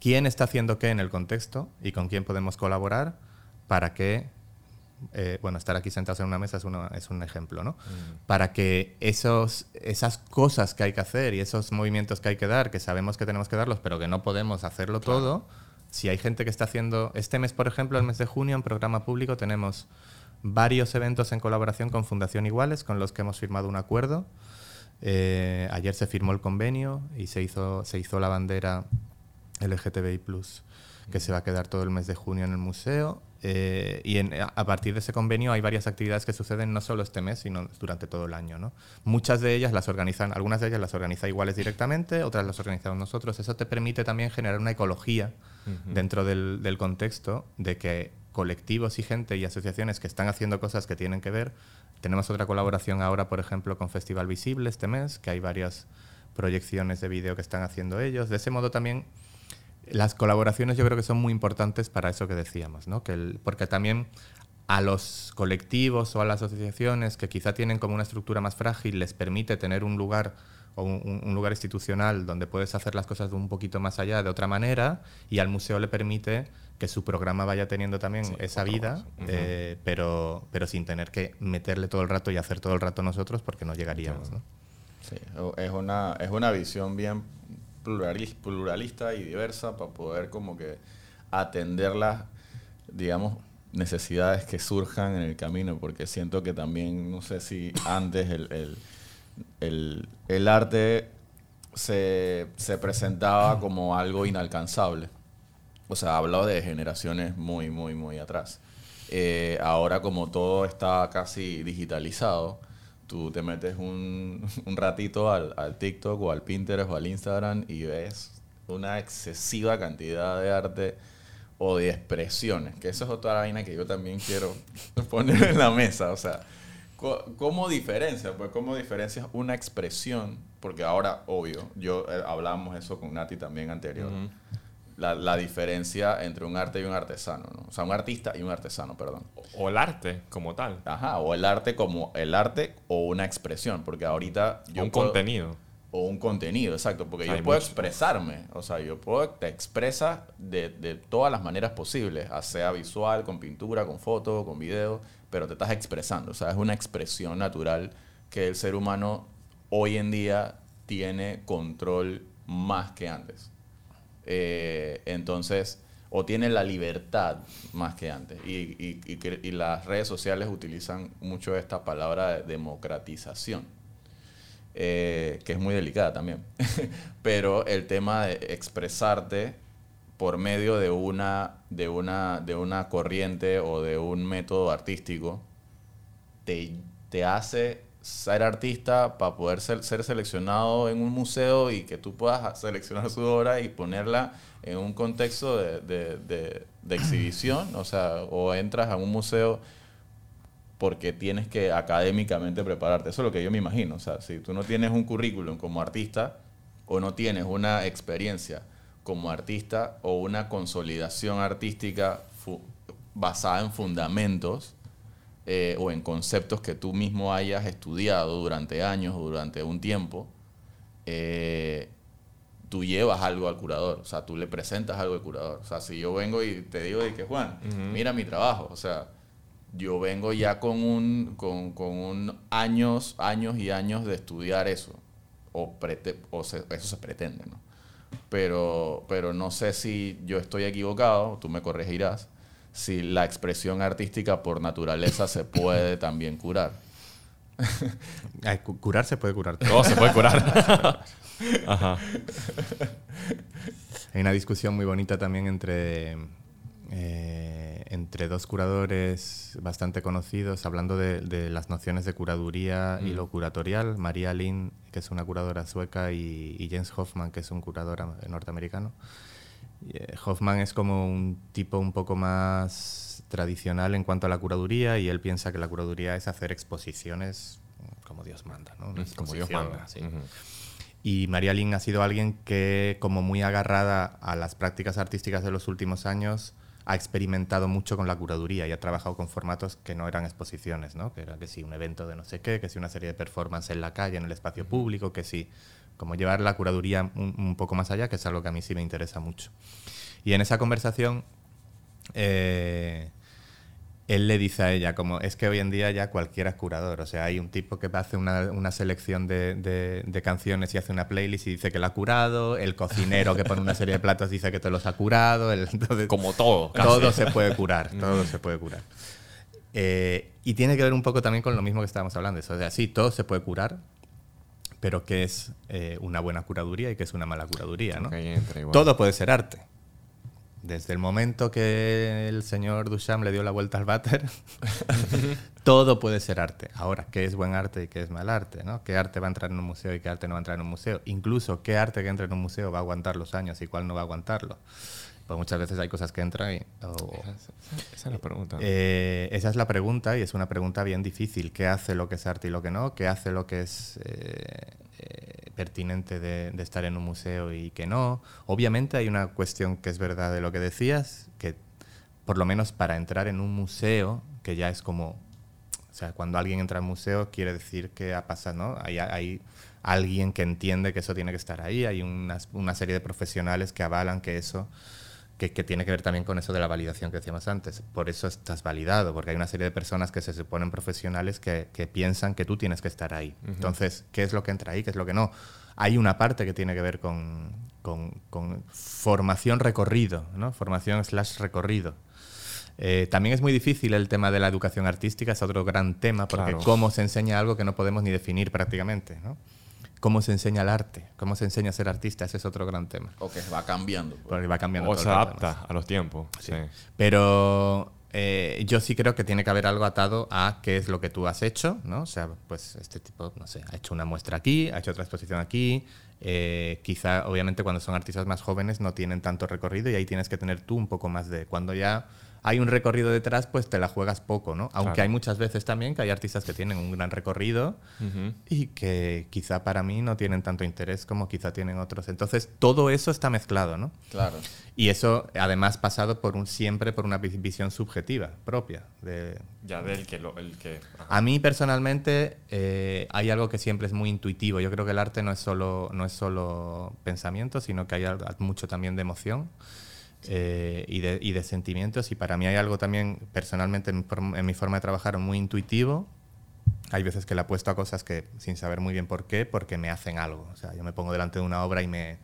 quién está haciendo qué en el contexto y con quién podemos colaborar para que eh, bueno, estar aquí sentados en una mesa es, es un ejemplo, ¿no? Mm. Para que esos, esas cosas que hay que hacer y esos movimientos que hay que dar, que sabemos que tenemos que darlos, pero que no podemos hacerlo todo, si hay gente que está haciendo, este mes, por ejemplo, el mes de junio, en programa público, tenemos varios eventos en colaboración con Fundación Iguales, con los que hemos firmado un acuerdo. Eh, ayer se firmó el convenio y se hizo, se hizo la bandera LGTBI, que se va a quedar todo el mes de junio en el museo. Eh, y a partir de ese convenio hay varias actividades que suceden no solo este mes, sino durante todo el año. ¿no? Muchas de ellas las organizan, algunas de ellas las organiza iguales directamente, otras las organizamos nosotros. Eso te permite también generar una ecología dentro del, del, contexto de que colectivos y gente y asociaciones que están haciendo cosas que tienen que ver. Tenemos otra colaboración ahora, por ejemplo, con Festival Visible este mes, que hay varias proyecciones de vídeo que están haciendo ellos. De ese modo también las colaboraciones yo creo que son muy importantes para eso que decíamos, ¿no? que porque también a los colectivos o a las asociaciones que quizá tienen como una estructura más frágil les permite tener un lugar o un, lugar institucional donde puedes hacer las cosas un poquito más allá de otra manera y al museo le permite que su programa vaya teniendo también esa vida, eh, pero, pero sin tener que meterle todo el rato y hacer todo el rato nosotros porque no llegaríamos. ¿no? Sí, es una, es una visión bien pluralista y diversa para poder como que atender las, digamos, necesidades que surjan en el camino, porque siento que también, no sé si antes el, el, el, arte se, se, presentaba como algo inalcanzable. O sea, hablado de generaciones muy, muy, muy atrás. Eh, ahora como todo está casi digitalizado, tú te metes un, un ratito al, al, TikTok o al Pinterest o al Instagram y ves una excesiva cantidad de arte o de expresiones, que eso es otra vaina que yo también quiero poner en la mesa, o sea, ¿cómo diferencia? Pues cómo diferencias una expresión, porque ahora, obvio, yo eh, hablábamos eso con Nati también anterior, la, la, diferencia entre un arte y un artesano, ¿no? O sea, un artista y un artesano, perdón. O el arte como tal. Ajá, o el arte como el arte o una expresión, porque ahorita... Yo un contenido. O un contenido, exacto, porque yo puedo expresarme, o sea, yo puedo, te expresa de, de, todas las maneras posibles, sea visual, con pintura, con foto, con video, pero te estás expresando, o sea, es una expresión natural que el ser humano hoy en día tiene control más que antes. Eh, entonces, o tiene la libertad más que antes. Y, y, las redes sociales utilizan mucho esta palabra de democratización, eh, que es muy delicada también. Pero el tema de expresarte por medio de una, de, una, de una corriente o de un método artístico te, te hace ser artista para poder ser, ser seleccionado en un museo y que tú puedas seleccionar su obra y ponerla en un contexto de, de, de, de exhibición, o sea, o entras a un museo porque tienes que académicamente prepararte. Eso es lo que yo me imagino. O sea, si tú no tienes un currículum como artista o no tienes una experiencia como artista o una consolidación artística basada en fundamentos eh, o en conceptos que tú mismo hayas estudiado durante años o durante un tiempo, eh, tú llevas algo al curador, o sea, tú le presentas algo al curador. O sea, si yo vengo y te digo de que Juan, mira mi trabajo, o sea, yo vengo ya con un con, con un años, años y años de estudiar eso. O, prete- o se- eso se pretende, ¿no? Pero, pero no sé si yo estoy equivocado, tú me corregirás, si la expresión artística por naturaleza se puede también curar. Ay, cu- curar se puede curar. todo. Se puede curar. Ajá. Hay una discusión muy bonita también entre, eh, entre dos curadores bastante conocidos, hablando de, de las nociones de curaduría y lo curatorial. María Lynn, que es una curadora sueca, y, y Jens Hoffman, que es un curador am- norteamericano. Eh, Hoffman es como un tipo un poco más tradicional en cuanto a la curaduría y él piensa que la curaduría es hacer exposiciones como Dios manda, ¿no? Una Como Dios manda. así. Ujú. Y María Lynn ha sido alguien que, como muy agarrada a las prácticas artísticas de los últimos años, ha experimentado mucho con la curaduría y ha trabajado con formatos que no eran exposiciones, ¿no? Que era que si un evento de no sé qué, que si una serie de performances en la calle, en el espacio público, que si como llevar la curaduría un, un poco más allá, que es algo que a mí sí me interesa mucho. Y en esa conversación, eh, él le dice a ella, como es que hoy en día ya cualquiera es curador. O sea, hay un tipo que hace una, una selección de, de- de canciones y hace una playlist y dice que la ha curado, el cocinero que pone una serie de platos dice que te los ha curado, el, entonces, Como todo. casi. todo se puede curar, todo se puede curar. Eh, y tiene que ver un poco también con lo mismo que estábamos hablando. O sea, sí, todo se puede curar, pero ¿qué es eh, una buena curaduría y qué es una mala curaduría? ¿no? Todo puede ser arte. Desde el momento que el señor Duchamp le dio la vuelta al váter, todo puede ser arte. Ahora, ¿qué es buen arte y qué es mal arte? ¿no? ¿Qué arte va a entrar en un museo y qué arte no va a entrar en un museo? Incluso, ¿qué arte que entra en un museo va a aguantar los años y cuál no va a aguantarlo? Pues muchas veces hay cosas que entran y... Esa, esa es la pregunta. eh, esa es la pregunta y es una pregunta bien difícil. ¿Qué hace lo que es arte y lo que no? ¿Qué hace lo que es eh, eh, pertinente de, de estar en un museo y que no? Obviamente hay una cuestión que es verdad de lo que decías, que por lo menos para entrar en un museo, que ya es como... O sea, cuando alguien entra al museo quiere decir que ha pasado, ¿no? Hay, hay alguien que entiende que eso tiene que estar ahí, hay una serie de profesionales que avalan que eso que, que tiene que ver también con eso de la validación que decíamos antes. Por eso estás validado, porque hay una serie de personas que se suponen profesionales que, que piensan que tú tienes que estar ahí. Entonces, ¿qué es lo que entra ahí? ¿Qué es lo que no? Hay una parte que tiene que ver con, con- con formación recorrido, ¿no? Formación slash recorrido. Eh, también es muy difícil el tema de la educación artística, es otro gran tema, porque Claro. cómo se enseña algo que no podemos ni definir prácticamente, ¿no? ¿Cómo se enseña el arte? ¿Cómo se enseña a ser artista? Ese es otro gran tema. O que va cambiando. pues. Porque va cambiando o todo se adapta a los tiempos. Sí. pero eh, yo sí creo que tiene que haber algo atado a qué es lo que tú has hecho, ¿no? O sea, pues este tipo, no sé, ha hecho una muestra aquí, ha hecho otra exposición aquí. eh, quizá, obviamente, cuando son artistas más jóvenes no tienen tanto recorrido y ahí tienes que tener tú un poco más de... Cuando ya hay un recorrido detrás, pues te la juegas poco, ¿no? Aunque Claro. hay muchas veces también que hay artistas que tienen un gran recorrido y que quizá para mí no tienen tanto interés como quizá tienen otros. Entonces, todo eso está mezclado, ¿no? Claro. Y eso, además, pasado por un, siempre por una vi- visión subjetiva propia. De, Ya del que lo, el que. ajá. a mí, personalmente, eh, hay algo que siempre es muy intuitivo. Yo creo que el arte no es solo, no es solo pensamiento, sino que hay mucho también de emoción eh, y, de, y de sentimientos. Y para mí hay algo también, personalmente, en, en mi forma de trabajar, muy intuitivo. Hay veces que le apuesto a cosas que sin saber muy bien por qué, porque me hacen algo. O sea, yo me pongo delante de una obra y me,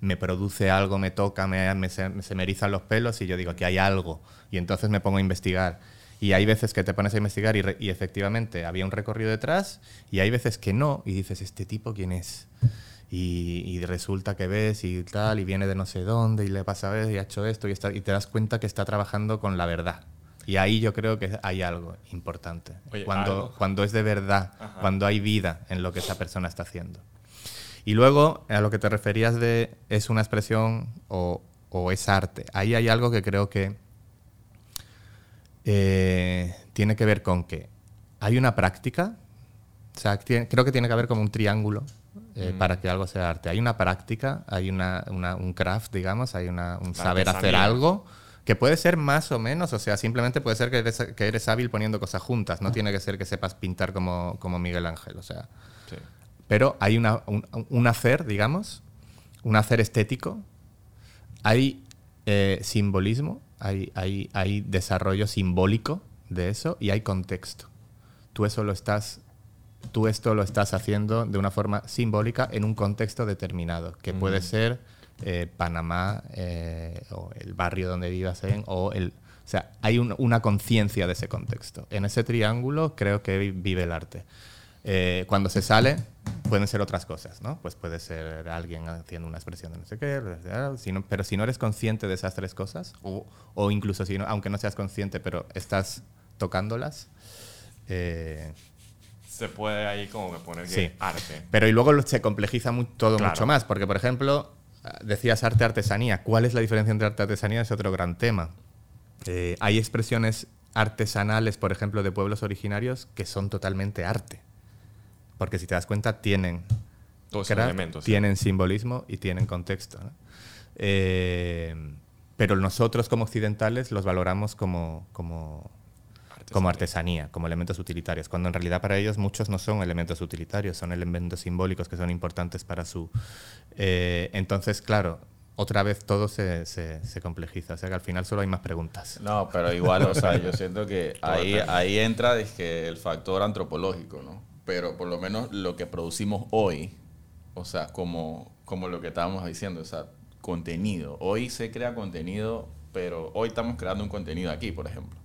me produce algo, me toca, me, me- se, se me erizan los pelos y yo digo que hay algo. Y entonces me pongo a investigar. Y hay veces que te pones a investigar y, re- y efectivamente había un recorrido detrás y hay veces que no y dices, ¿este tipo quién es? Y, y resulta que ves y tal, y viene de no sé dónde y le pasa a ver y ha hecho esto y, está, y te das cuenta que está trabajando con la verdad. Y ahí yo creo que hay algo importante. Oye, cuando, algo. cuando es de verdad, Ajá. cuando hay vida en lo que esa persona está haciendo. Y luego, a lo que te referías de es una expresión o, o es arte. Ahí hay algo que creo que eh, tiene que ver con que hay una práctica, o sea, tiene- creo que tiene que haber como un triángulo eh, Mm. para que algo sea arte. Hay una práctica, hay una, una- un craft, digamos, hay una, un La saber hacer algo que puede ser más o menos, o sea, simplemente puede ser que eres, que eres hábil poniendo cosas juntas, no tiene que ser que sepas pintar como, como Miguel Ángel, o sea, Sí. pero hay una, un, un hacer, digamos, un hacer estético, hay eh, simbolismo, hay, hay, hay desarrollo simbólico de eso y hay contexto. Tú eso lo estás, tú esto lo estás haciendo de una forma simbólica en un contexto determinado, que puede ser eh, Panamá eh, o el barrio donde vivas en, o el, o sea, hay un- una conciencia de ese contexto. En ese triángulo creo que vi- vive el arte. Eh, cuando se sale, pueden ser otras cosas, ¿no? Pues puede ser alguien haciendo una expresión de no sé qué, pero si no eres consciente de esas tres cosas, o, o incluso si no, aunque no seas consciente, pero estás tocándolas, eh, Se puede ahí como que poner que Sí. arte. pero y luego se complejiza todo Claro. mucho más, porque por ejemplo, decías arte-artesanía. ¿Cuál es la diferencia entre arte artesanía? Es otro gran tema. Eh, hay expresiones artesanales, por ejemplo, de pueblos originarios que son totalmente arte. Porque si te das cuenta, tienen Todos craft, elementos. sí. tienen simbolismo y tienen contexto. ¿no? Eh, pero nosotros como occidentales los valoramos como, como, como artesanía, como elementos utilitarios, cuando en realidad para ellos muchos no son elementos utilitarios, son elementos simbólicos que son importantes para su... eh, entonces, claro, otra vez todo se, se- se complejiza, o sea que al final solo hay más preguntas. No, pero igual, o sea, yo siento que ahí, ahí entra dizque, el factor antropológico, ¿no? Pero por lo menos lo que producimos hoy, o sea, como, como lo que estábamos diciendo, o sea, contenido. Hoy se crea contenido, pero hoy estamos creando un contenido aquí, por ejemplo.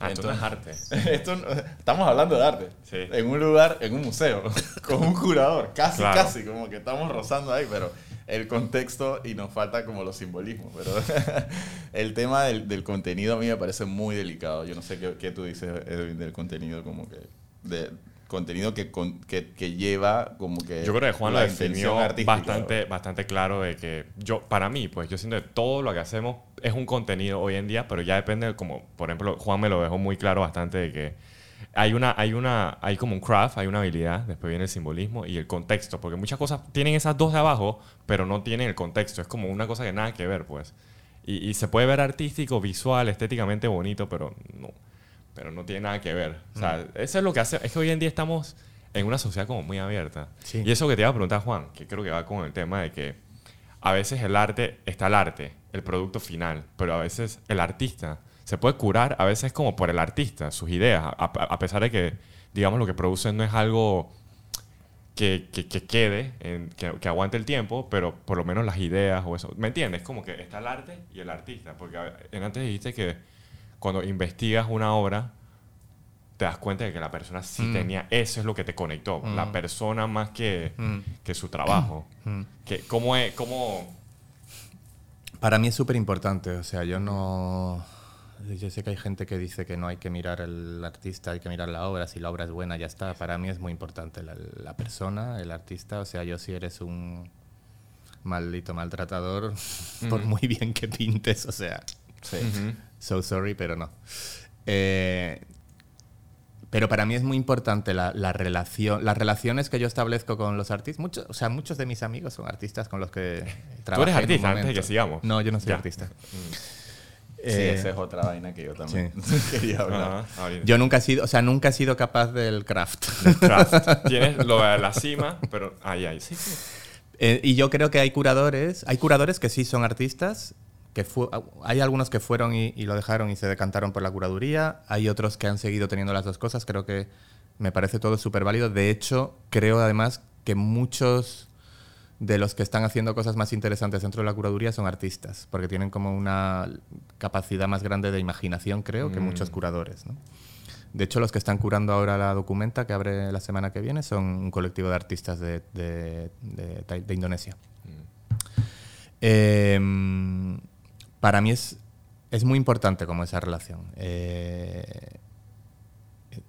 Ah, esto no es arte. Esto estamos hablando de arte. Sí. En un lugar, en un museo, con un curador. Casi, Claro. casi, como que estamos rozando ahí, pero el contexto y nos falta como los simbolismos. Pero el tema del, del contenido a mí me parece muy delicado. Yo no sé qué, qué tú dices, Edwin, del contenido, como que. De, contenido que, que, que lleva como que. Yo creo que Juan lo definió bastante, bastante claro de que yo, para mí, pues yo siento que todo lo que hacemos es un contenido hoy en día, pero ya depende, como por ejemplo, Juan me lo dejó muy claro bastante de que hay una, hay una, hay como un craft, hay una habilidad, después viene el simbolismo y el contexto, porque muchas cosas tienen esas dos de abajo, pero no tienen el contexto, es como una cosa que nada que ver, pues. Y, y se puede ver artístico, visual, estéticamente bonito, pero no, pero no tiene nada que ver. O sea, eso es lo que hace, es que hoy en día estamos en una sociedad como muy abierta. Sí. Y eso que te iba a preguntar, Juan, que creo que va con el tema de que a veces el arte, está el arte, el producto final, pero a veces el artista se puede curar, a veces como por el artista, sus ideas, a, pesar de que, digamos, lo que producen no es algo que, que- que quede, en- que, que aguante el tiempo, pero por lo menos las ideas o eso. ¿Me entiendes? Como que está el arte y el artista, porque en antes dijiste que cuando investigas una obra, te das cuenta de que la persona sí Mm. tenía, eso es lo que te conectó, la Mm. persona más que, Mm. que su trabajo. Que, ¿Cómo es? ¿Cómo...? Para mí es súper importante, o sea, yo no... Yo sé que hay gente que dice que no hay que mirar el artista, hay que mirar la obra, si la obra es buena ya está. Para mí es muy importante la, la persona, el artista, o sea, yo si eres un maldito maltratador, por muy bien que pintes, o sea, Sí. so sorry, pero no. Eh, pero para mí es muy importante la, la relación, las relaciones que yo establezco con los artistas. Muchos, o sea, muchos de mis amigos son artistas con los que trabajé. en un artista, antes de que sigamos? No, yo no soy Ya. artista. Sí, Eh, esa es otra vaina que yo también quería hablar. Ajá, ahorita. yo nunca he sido, o sea, nunca he sido capaz del craft. Craft. Tienes lo de la cima, pero ahí, ahí. Sí, sí. Eh, y yo creo que hay curadores, hay curadores que sí son artistas, que fu- hay algunos que fueron y, y lo dejaron y se decantaron por la curaduría, hay otros que han seguido teniendo las dos cosas, creo que me parece todo súper válido. De hecho, creo además que muchos de los que están haciendo cosas más interesantes dentro de la curaduría son artistas, porque tienen como una capacidad más grande de imaginación, creo, que Mm. muchos curadores. ¿no? De hecho, los que están curando ahora la documenta, que abre la semana que viene, son un colectivo de artistas de, de- de- Tai- de Indonesia. Eh, para mí es es muy importante como esa relación. Eh,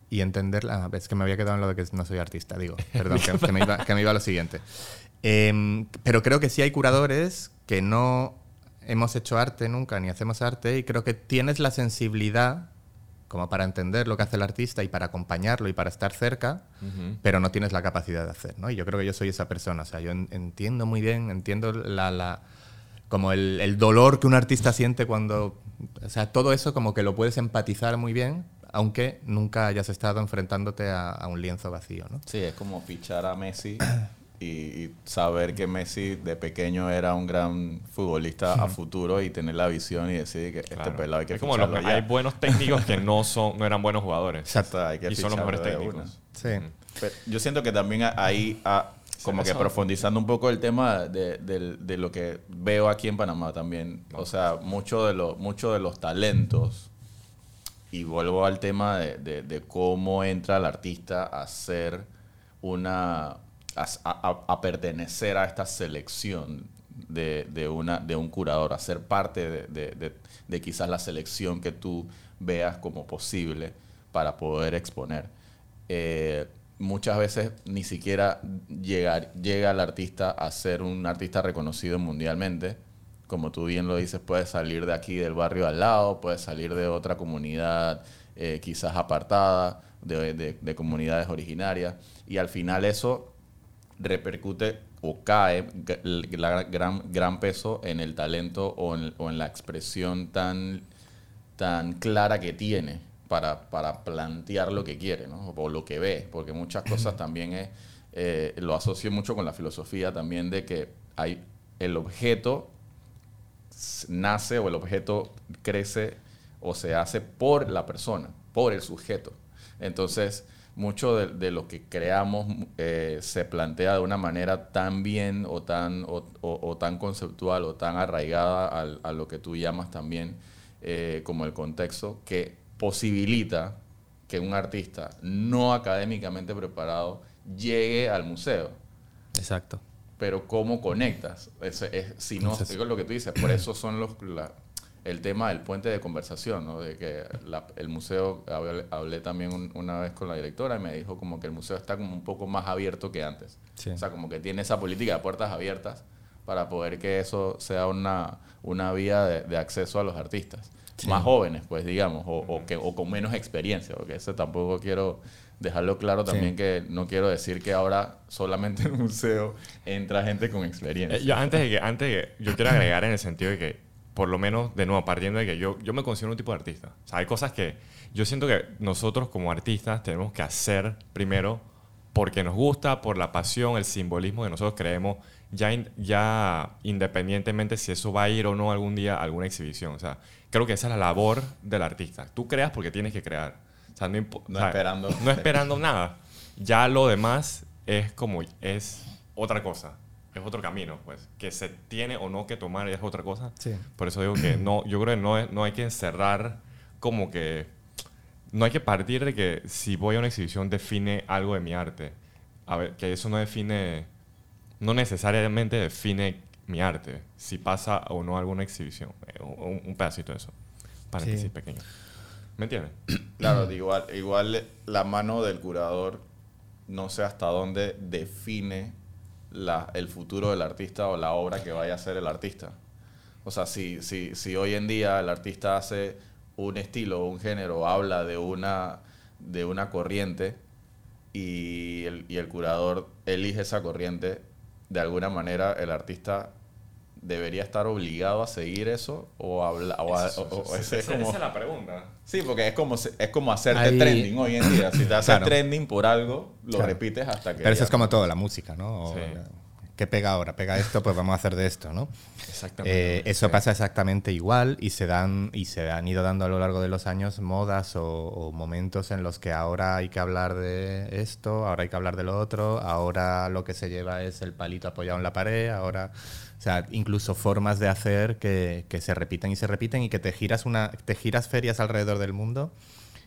y entenderla. Es que me había quedado en lo de que no soy artista, digo. Perdón, que, que me, iba, que me iba a lo siguiente. Em, pero creo que sí hay curadores que no hemos hecho arte nunca ni hacemos arte y creo que tienes la sensibilidad como para entender lo que hace el artista y para acompañarlo y para estar cerca, pero no tienes la capacidad de hacer, ¿no? Y yo creo que yo soy esa persona, o sea, yo en- entiendo muy bien, entiendo la, la- como el, el dolor que un artista siente cuando, o sea, todo eso como que lo puedes empatizar muy bien, aunque nunca hayas estado enfrentándote a, a un lienzo vacío, ¿no? Sí, es como fichar a Messi y, y saber que Messi de pequeño era un gran futbolista a futuro y tener la visión y decir que este Claro. pelado hay que es como los- hay buenos técnicos que no son no eran buenos jugadores. Exacto, hay que y son los mejores técnicos. Sí. Pero yo siento que también ahí, ah, como que profundizando un poco el tema de, del- de lo que veo aquí en Panamá también. O sea, mucho de, lo, mucho de los talentos, y vuelvo al tema de, de- de cómo entra el artista a ser una. a, a- a pertenecer a esta selección de, de una, de un curador, a ser parte de, de- de- de quizás la selección que tú veas como posible para poder exponer. Eh, muchas veces ni siquiera llegar, llega el artista a ser un artista reconocido mundialmente. Como tú bien lo dices, puede salir de aquí del barrio al lado, puede salir de otra comunidad eh, quizás apartada, de, de- de comunidades originarias, y al final eso repercute o cae gran, gran peso en el talento o en, o en la expresión tan, tan clara que tiene para, para plantear lo que quiere ¿no? o lo que ve, porque muchas cosas también es, eh, lo asocio mucho con la filosofía también de que hay el objeto nace o el objeto crece o se hace por la persona, por el sujeto. Entonces, mucho de, de lo que creamos eh, se plantea de una manera tan bien o tan, o, o- o tan conceptual o tan arraigada al- a lo que tú llamas también eh, como el contexto, que posibilita que un artista no académicamente preparado llegue al museo Exacto. pero cómo conectas. Ese es, si no, digo lo que tú dices, por eso son los, la- el tema del puente de conversación, ¿no? de que la- el museo, hablé, hablé también un- una vez con la directora y me dijo como que el museo está como un poco más abierto que antes. Sí. O sea, como que tiene esa política de puertas abiertas para poder que eso sea una, una vía de, de acceso a los artistas. Más jóvenes, pues digamos, o, o que, o con menos experiencia, porque eso tampoco quiero dejarlo claro también Sí. que no quiero decir que ahora solamente en el museo entra gente con experiencia. Eh, yo antes de que, antes de que- yo quiero agregar en el sentido de que, por lo menos, de nuevo, partiendo de que yo, yo me considero un tipo de artista. O sea, hay cosas que yo siento que nosotros como artistas tenemos que hacer primero porque nos gusta, por la pasión, el simbolismo que nosotros creemos, ya, in- ya independientemente si eso va a ir o no algún día a alguna exhibición. O sea, creo que esa es la labor del artista. Tú creas porque tienes que crear. O sea, no, No o sea, esperando. No esperando nada. Ya lo demás es como, es otra cosa. Es otro camino, pues. Que se tiene o no que tomar es otra cosa. Sí. Por eso digo que no, yo creo que no, es- no hay que encerrar como que... No hay que partir de que si voy a una exhibición define algo de mi arte. A ver, que eso no define... No necesariamente define mi arte. Si pasa o no alguna exhibición. Eh, Un, un pedacito de eso. Paréntesis Sí. pequeño. ¿Me entiendes? Claro, igual, igual la mano del curador no sé hasta dónde define la- el futuro del artista o la obra que vaya a hacer el artista. O sea, si, si, si hoy en día el artista hace un estilo, un género, habla de una, de una corriente y el, y el curador elige esa corriente, de alguna manera el artista debería estar obligado a seguir eso o, habla, o, a- o- o- ese es como... la pregunta. Sí, porque es como, es como hacerte Ahí- trending hoy en día. Si te haces Claro. trending por algo, lo Claro. repites hasta que... Pero eso ya- es como todo, la música, ¿no? O, Sí. ¿Qué pega ahora? Pega esto, pues vamos a hacer de esto, ¿no? Exactamente. Eh, eso pasa exactamente igual y se dan y se han ido dando a lo largo de los años modas o, o momentos en los que ahora hay que hablar de esto, ahora hay que hablar de lo otro, ahora lo que se lleva es el palito apoyado en la pared, ahora, o sea, incluso formas de hacer que, se repiten y se repiten y que te giras una, te giras ferias alrededor del mundo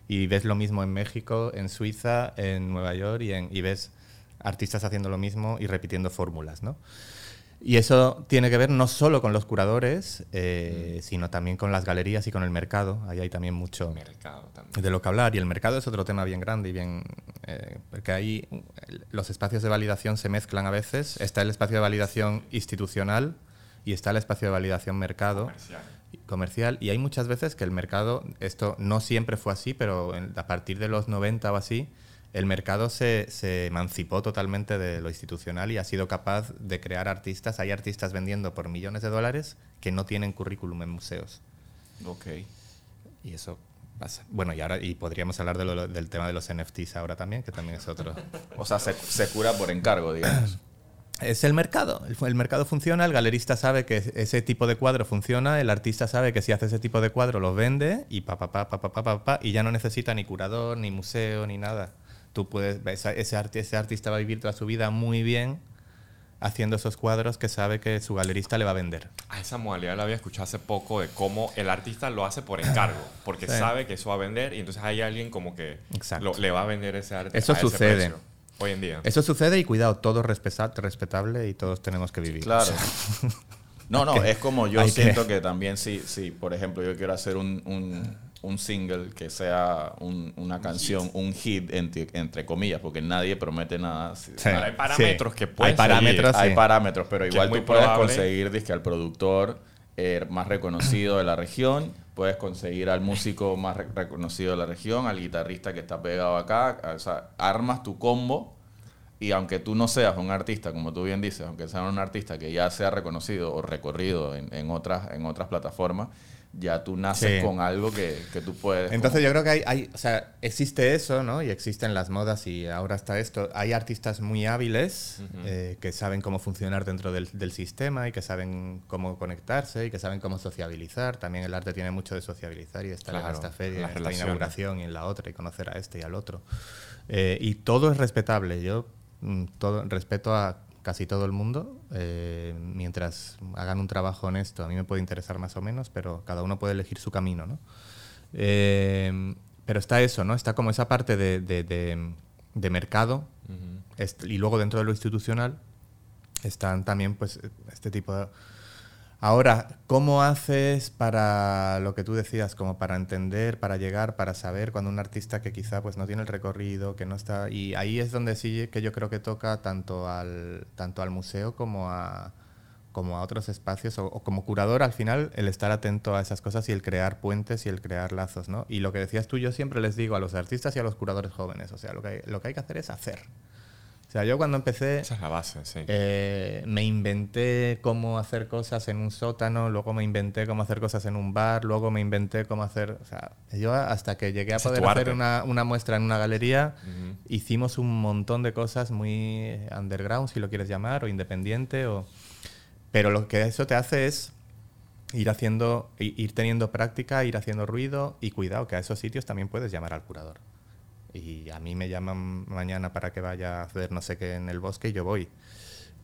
y ves lo mismo en México, en Suiza, en Nueva York y, en, y ves artistas haciendo lo mismo y repitiendo fórmulas, ¿no? Y eso tiene que ver no solo con los curadores, eh, sino también con las galerías y con el mercado. Ahí hay también mucho Mercado también. de lo que hablar. Y el mercado es otro tema bien grande y bien... eh, porque ahí los espacios de validación se mezclan a veces. Está el espacio de validación institucional y está el espacio de validación mercado Comercial. comercial y hay muchas veces que el mercado, esto no siempre fue así, pero a partir de los 90 o así, el mercado se, se emancipó totalmente de lo institucional y ha sido capaz de crear artistas. Hay artistas vendiendo por millones de dólares que no tienen currículum en museos. Ok. Y eso pasa. Bueno, y ahora y podríamos hablar de lo- del tema de los NFTs ahora también, que también es otro. O sea, se, se cura por encargo, digamos. Es el mercado. El, el mercado funciona, el galerista sabe que ese tipo de cuadro funciona, el artista sabe que si hace ese tipo de cuadro lo vende y pa pa pa pa pa pa pa, pa, y ya no necesita ni curador, ni museo, ni nada. Tú puedes esa- ese, arti- ese artista va a vivir toda su vida muy bien haciendo esos cuadros que sabe que su galerista le va a vender. A esa modalidad la había escuchado hace poco de cómo el artista lo hace por encargo, porque Sí. sabe que eso va a vender y entonces hay alguien como que Exacto. lo- le va a vender ese arte. Eso a ese sucede. precio, hoy en día. Eso sucede y cuidado, todo es respeta- respetable y todos tenemos que vivir. Claro. No, no, es como yo siento que- que, también si, si, por ejemplo, yo quiero hacer un, un, un single que sea un- una canción, un hit, entre, entre comillas, porque nadie promete nada. Si- Sí. Ahora hay parámetros Sí. que pueden Hay parámetros, Hay sí. parámetros, pero igual tú puedes probable. conseguir dizque, al productor eh, más reconocido de la región, puedes conseguir al músico más re- reconocido de la región, al guitarrista que está pegado acá, o sea, armas tu combo y aunque tú no seas un artista, como tú bien dices, aunque sea un artista que ya sea reconocido o recorrido en, en otras, en otras plataformas, ya tú naces Sí. con algo que, que tú puedes... Entonces yo creo que hay, hay- o sea, existe eso, ¿no? Y existen las modas y ahora está esto. Hay artistas muy hábiles Ujú. eh, que saben cómo funcionar dentro del, del sistema y que saben cómo conectarse y que saben cómo sociabilizar. También el arte tiene mucho de sociabilizar y estar en Claro, esta feria, en esta relaciones. inauguración y en la otra y conocer a este y al otro. Eh, y todo es respetable. Yo mm, todo, respeto a casi todo el mundo. eh, mientras hagan un trabajo honesto, a mí me puede interesar más o menos, pero cada uno puede elegir su camino, ¿no? Eh, pero está eso, ¿no? Está como esa parte de, de- de- de mercado y luego dentro de lo institucional están también pues este tipo de... Ahora, ¿cómo haces para lo que tú decías, como para entender, para llegar, para saber cuando un artista que quizá pues no tiene el recorrido, que no está... Y ahí es donde sí que yo creo que toca tanto al, tanto al museo como a, como a otros espacios, o, como curador al final, el estar atento a esas cosas y el crear puentes y el crear lazos, ¿no? Y lo que decías tú, yo siempre les digo a los artistas y a los curadores jóvenes, o sea, lo que hay, lo que, hay que hacer es hacer. O sea, yo cuando empecé... Esa es la base, sí. Eh, me inventé cómo hacer cosas en un sótano, luego me inventé cómo hacer cosas en un bar, luego me inventé cómo hacer... O sea, yo hasta que llegué a Ese poder hacer una, una muestra en una galería, hicimos un montón de cosas muy underground, si lo quieres llamar, o independiente, o... Pero lo que eso te hace es ir haciendo, ir teniendo práctica, ir haciendo ruido y cuidado que a esos sitios también puedes llamar al curador. Y a mí me llaman mañana para que vaya a hacer no sé qué en el bosque y yo voy.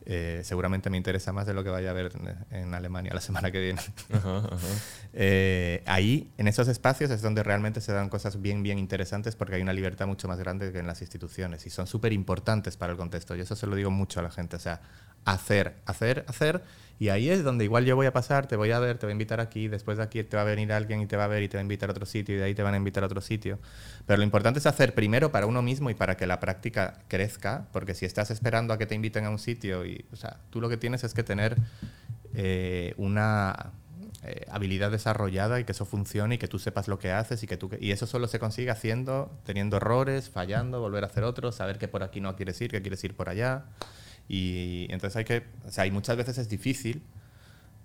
Eh, seguramente me interesa más de lo que vaya a ver en, Alemania la semana que viene. Ajá, ajá. Eh, ahí, en esos espacios, es donde realmente se dan cosas bien, bien interesantes porque hay una libertad mucho más grande que en las instituciones y son súper importantes para el contexto. Y eso se lo digo mucho a la gente. O sea, hacer, hacer, hacer. Y ahí es donde igual yo voy a pasar, te voy a ver, te voy a invitar aquí, después de aquí te va a venir alguien y te va a ver y te va a invitar a otro sitio y de ahí te van a invitar a otro sitio. Pero lo importante es hacer primero para uno mismo y para que la práctica crezca, porque si estás esperando a que te inviten a un sitio y, o sea, tú lo que tienes es que tener eh, una eh, habilidad desarrollada y que eso funcione y que tú sepas lo que haces y que tú y eso solo se consigue haciendo teniendo errores fallando volver a hacer otros saber que por aquí no quieres ir que quieres ir por allá y entonces hay que o sea y muchas veces es difícil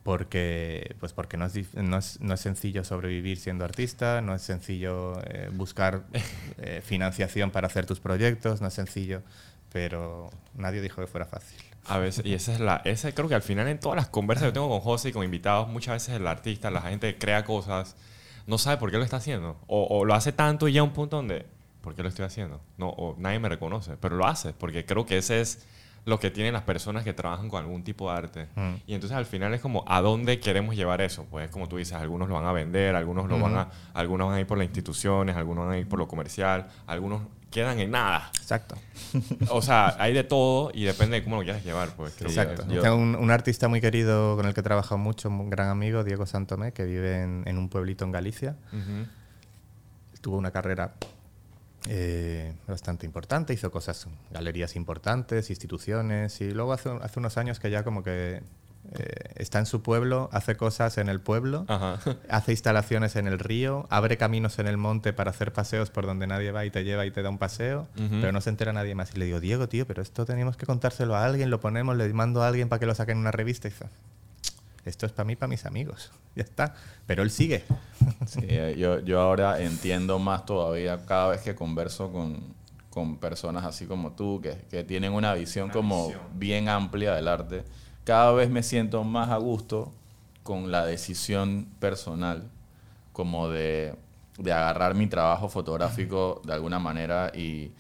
porque pues porque no es, no es, no es sencillo sobrevivir siendo artista no es sencillo eh, buscar eh, financiación para hacer tus proyectos no es sencillo pero nadie dijo que fuera fácil A veces, y esa es la, esa creo que al final en todas las conversas que tengo con José y con invitados, muchas veces el artista, la gente crea cosas, no sabe por qué lo está haciendo. O, o lo hace tanto y ya a un punto donde, ¿por qué lo estoy haciendo? No, o nadie me reconoce, pero lo hace, porque creo que ese es lo que tienen las personas que trabajan con algún tipo de arte. Mm. Y entonces al final es como, ¿a dónde queremos llevar eso? Pues como tú dices, algunos lo van a vender, algunos lo van a, algunos van a ir por las instituciones, algunos van a ir por lo comercial, algunos quedan en nada. Exacto. O sea, hay de todo y depende de cómo lo quieras llevar, pues. Exacto. Yo- Tengo un, un artista muy querido con el que he trabajado mucho, un gran amigo, Diego Santomé, que vive en, en un pueblito en Galicia. Tuvo una carrera eh, bastante importante, hizo cosas, galerías importantes, instituciones, y luego hace, hace unos años que ya como que eh, está en su pueblo, hace cosas en el pueblo, Ajá. hace instalaciones en el río, abre caminos en el monte para hacer paseos por donde nadie va y te lleva y te da un paseo, pero no se entera nadie más. Y le digo, Diego, tío, pero esto teníamos que contárselo a alguien, lo ponemos, le mando a alguien para que lo saque en una revista. Y dice, esto es para mí, para mis amigos. Ya está. Pero él sigue. Sí, eh, yo, yo ahora entiendo más todavía cada vez que converso con, con personas así como tú, que, que tienen una visión como bien amplia del arte. Cada vez me siento más a gusto con la decisión personal, como de, de agarrar mi trabajo fotográfico de alguna manera y,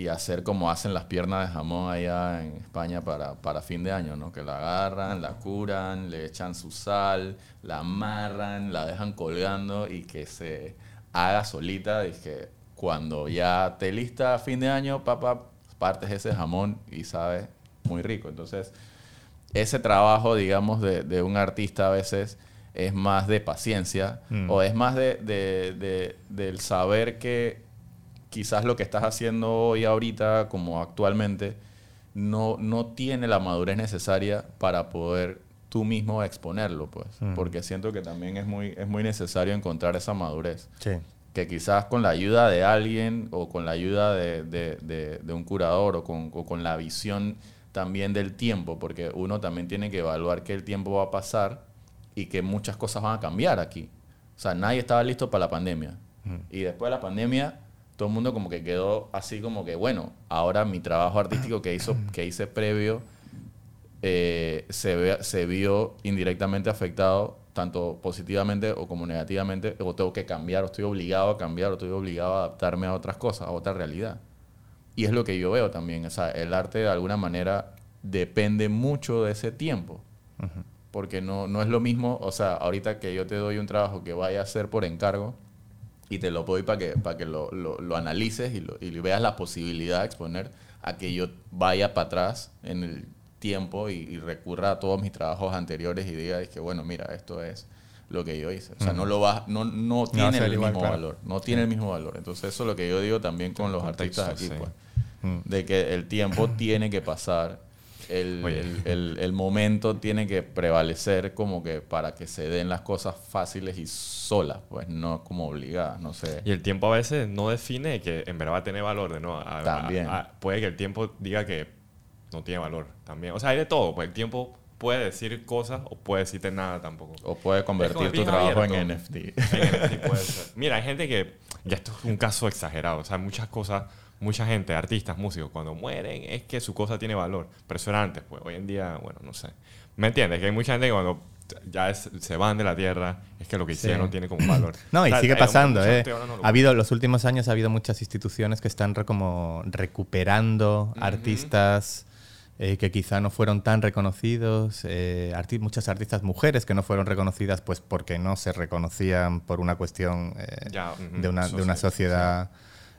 y hacer como hacen las piernas de jamón allá en España para, para fin de año, ¿no? Que la agarran, la curan, le echan su sal, la amarran, la dejan colgando y que se haga solita y que cuando ya esté lista a fin de año, papá, partes ese jamón y sabe muy rico. Entonces, ese trabajo, digamos, de, de un artista a veces es más de paciencia Mm. o es más de, de- de- del saber que quizás lo que estás haciendo hoy ahorita, como actualmente, no, no tiene la madurez necesaria para poder tú mismo exponerlo, pues. Mm. Porque siento que también es muy, es muy necesario encontrar esa madurez Sí. que quizás con la ayuda de alguien o con la ayuda de, de- de- de un curador o con, o con la visión también del tiempo, porque uno también tiene que evaluar que el tiempo va a pasar y que muchas cosas van a cambiar aquí. O sea, nadie estaba listo para la pandemia. Y después de la pandemia, todo el mundo como que quedó así como que, bueno, ahora mi trabajo artístico que, hizo, que hice previo eh, se, ve- se vio indirectamente afectado, tanto positivamente o como negativamente, o tengo que cambiar, o estoy obligado a cambiar, o estoy obligado a adaptarme a otras cosas, a otra realidad. Y es lo que yo veo también, o sea, el arte de alguna manera depende mucho de ese tiempo, porque no, no es lo mismo, o sea, ahorita que yo te doy un trabajo que vaya a hacer por encargo, y te lo doy para que, para que lo, lo- lo analices y, lo- y veas la posibilidad de exponer a que yo vaya para atrás en el tiempo y, y recurra a todos mis trabajos anteriores y diga, es que bueno, mira, esto es lo que yo hice. O sea, no lo va, no, no tiene el igual, mismo claro. valor. No tiene el mismo valor. Entonces, eso es lo que yo digo también con los contexto, artistas aquí, sí. pues. Mm. De que el tiempo tiene que pasar. El, el- el- el momento tiene que prevalecer como que para que se den las cosas fáciles y solas, pues no como obligadas, no sé. Y el tiempo a veces no define que en verdad va a tener valor. De no, A- También. a- puede que el tiempo diga que no tiene valor también. O sea, hay de todo. Pues el tiempo puede decir cosas o puede decirte nada tampoco. O puede convertir tu trabajo en. NFT. Sí, puede ser. Mira, hay gente que, ya esto es un caso exagerado, o sea, muchas cosas, mucha gente, artistas, músicos, cuando mueren es que su cosa tiene valor, pero eso era antes, pues hoy en día, bueno, no sé. ¿Me entiendes? Que hay mucha gente que cuando ya es- se van de la tierra, es que lo que Sí. hicieron tiene como valor. No, y O sea, sigue pasando, ¿eh? no lo- Ha habido, los últimos años ha habido muchas instituciones que están re- como recuperando Ujú. artistas eh, que quizá no fueron tan reconocidos, eh, arti- muchas artistas mujeres que no fueron reconocidas pues porque no se reconocían por una cuestión eh, de, una, de una sociedad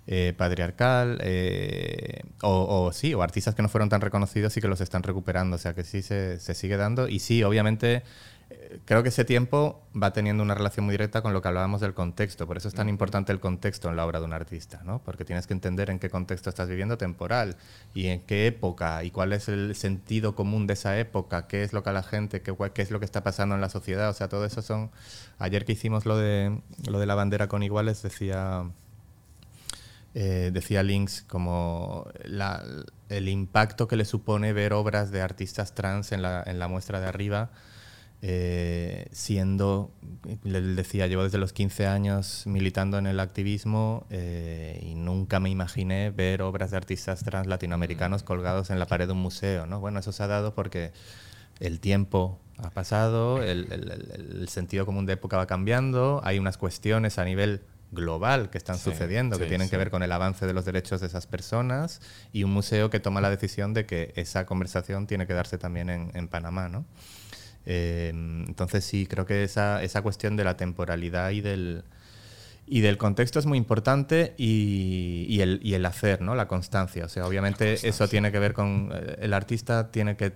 eh, patriarcal, eh, o, o sí, o artistas que no fueron tan reconocidos y que los están recuperando, o sea que sí se, se sigue dando. Y sí, obviamente eh, creo que ese tiempo va teniendo una relación muy directa con lo que hablábamos del contexto, por eso es tan importante el contexto en la obra de un artista, ¿no? porque tienes que entender en qué contexto estás viviendo temporal y en qué época y cuál es el sentido común de esa época, qué es lo que a la gente, qué, qué es lo que está pasando en la sociedad, o sea, todo eso son... Ayer que hicimos lo de, lo de la bandera con iguales, decía eh, decía Links como el impacto que le supone ver obras de artistas trans en la, en la muestra de arriba, eh, siendo, le decía, llevo desde los 15 años militando en el activismo eh, y nunca me imaginé ver obras de artistas trans latinoamericanos colgados en la pared de un museo. ¿no? Bueno, eso se ha dado porque el tiempo ha pasado, el- el sentido común de época va cambiando, hay unas cuestiones a nivel global que están Sí, sucediendo, que sí, tienen que ver con el avance de los derechos de esas personas y un museo que toma la decisión de que esa conversación tiene que darse también en, en Panamá. ¿no? Eh, entonces sí, creo que esa, esa cuestión de la temporalidad y del, y del contexto es muy importante y, y el, y el hacer, ¿no? La constancia. O sea, obviamente eso tiene que ver con... eh, El artista tiene que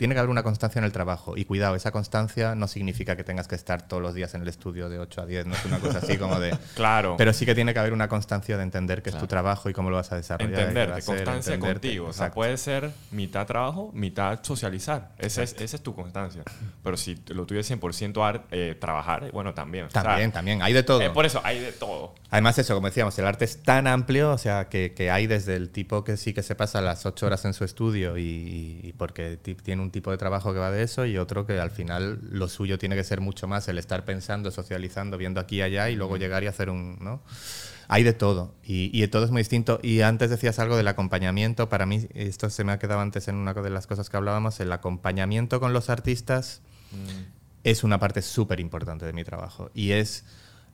tiene que haber una constancia en el trabajo. Y cuidado, esa constancia no significa que tengas que estar todos los días en el estudio de 8 a 10, no es una cosa así como de... Claro. Pero sí que tiene que haber una constancia de entender que es tu trabajo y cómo lo vas a desarrollar. qué entenderte, a ser, constancia entenderte. contigo. O sea, Exacto. puede ser mitad trabajo, mitad socializar. Esa es, esa es tu constancia. Pero si lo tuyo es 100% ar- eh, trabajar, bueno, también. O sea, También, también, hay de todo. eh, por eso, hay de todo. Además, eso, como decíamos, el arte es tan amplio, o sea, que, que hay desde el tipo que sí que se pasa las ocho horas en su estudio y, y porque ti- tiene un tipo de trabajo que va de eso y otro que al final lo suyo tiene que ser mucho más el estar pensando, socializando, viendo aquí y allá y luego llegar y hacer un... ¿no? Hay de todo y, y de todo es muy distinto. Y antes decías algo del acompañamiento. Para mí, esto se me ha quedado antes en una de las cosas que hablábamos, el acompañamiento con los artistas es una parte súper importante de mi trabajo y es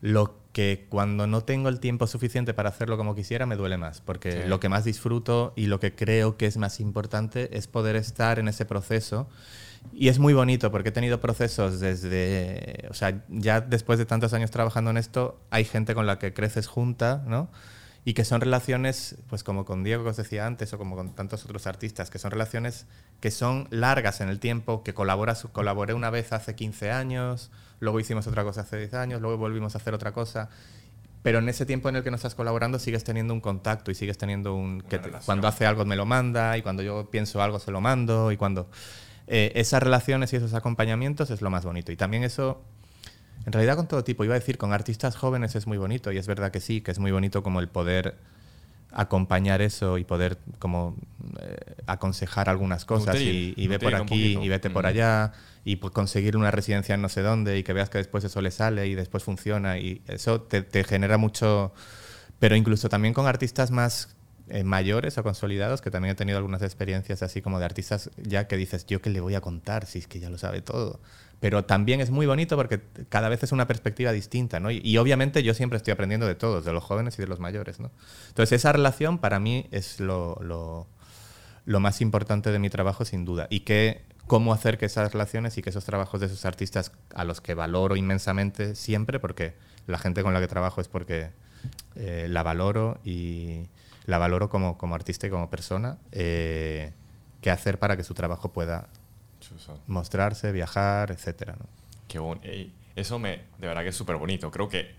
lo que cuando no tengo el tiempo suficiente para hacerlo como quisiera me duele más, porque Sí. lo que más disfruto y lo que creo que es más importante es poder estar en ese proceso. Y es muy bonito porque he tenido procesos desde, o sea, ya después de tantos años trabajando en esto, hay gente con la que creces junta, ¿no? Y que son relaciones, pues como con Diego que os decía antes, o como con tantos otros artistas, que son relaciones que son largas en el tiempo, que colaboras, colaboré una vez hace 15 años, luego hicimos otra cosa hace 10 años, luego volvimos a hacer otra cosa. Pero en ese tiempo en el que no estás colaborando sigues teniendo un contacto y sigues teniendo un... que te- cuando hace algo me lo manda y cuando yo pienso algo se lo mando y cuando... eh, esas relaciones y esos acompañamientos es lo más bonito. Y también eso, en realidad con todo tipo, iba a decir, con artistas jóvenes es muy bonito y es verdad que sí, que es muy bonito como el poder acompañar eso y poder como eh, aconsejar algunas cosas y, y ve por aquí y vete por Mm. allá y pues, conseguir una residencia en no sé dónde y que veas que después eso le sale y después funciona y eso te, te genera mucho pero incluso también con artistas más eh, mayores o consolidados que también he tenido algunas experiencias así como de artistas ya que dices yo qué le voy a contar si es que ya lo sabe todo pero también es muy bonito porque cada vez es una perspectiva distinta, ¿no? Y, y obviamente yo siempre estoy aprendiendo de todos, de los jóvenes y de los mayores, ¿no? Entonces esa relación para mí es lo, lo, lo más importante de mi trabajo sin duda. Y que cómo hacer que esas relaciones y que esos trabajos de esos artistas a los que valoro inmensamente siempre, porque la gente con la que trabajo es porque eh, la valoro y la valoro como, como artista y como persona, eh, qué hacer para que su trabajo pueda mostrarse, viajar, etcétera, ¿no? Qué bon- ey, Eso me, de verdad que es súper bonito. Creo que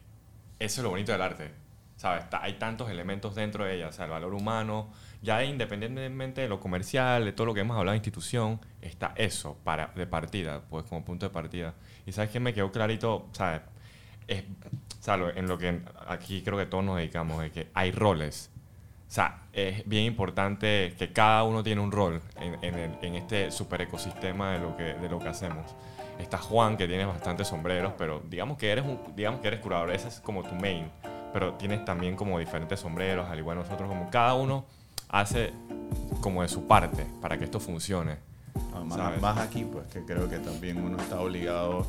eso es lo bonito del arte. ¿Sabes? Hay tantos elementos dentro de ella. O sea, el valor humano, ya independientemente de lo comercial, de todo lo que hemos hablado de institución, está eso para, de partida, pues como punto de partida. Y sabes que me quedó clarito, ¿sabes? Es, ¿sabes? En lo que aquí creo que todos nos dedicamos, es que hay roles. O sea, es bien importante que cada uno tiene un rol en, este super ecosistema de lo, que, de lo que hacemos. Está Juan, que tiene bastantes sombreros, pero digamos que eres, un, digamos que eres curador, ese es como tu main. Pero tienes también como diferentes sombreros, al igual nosotros, como cada uno hace como de su parte para que esto funcione. Más aquí, pues que creo que también uno está obligado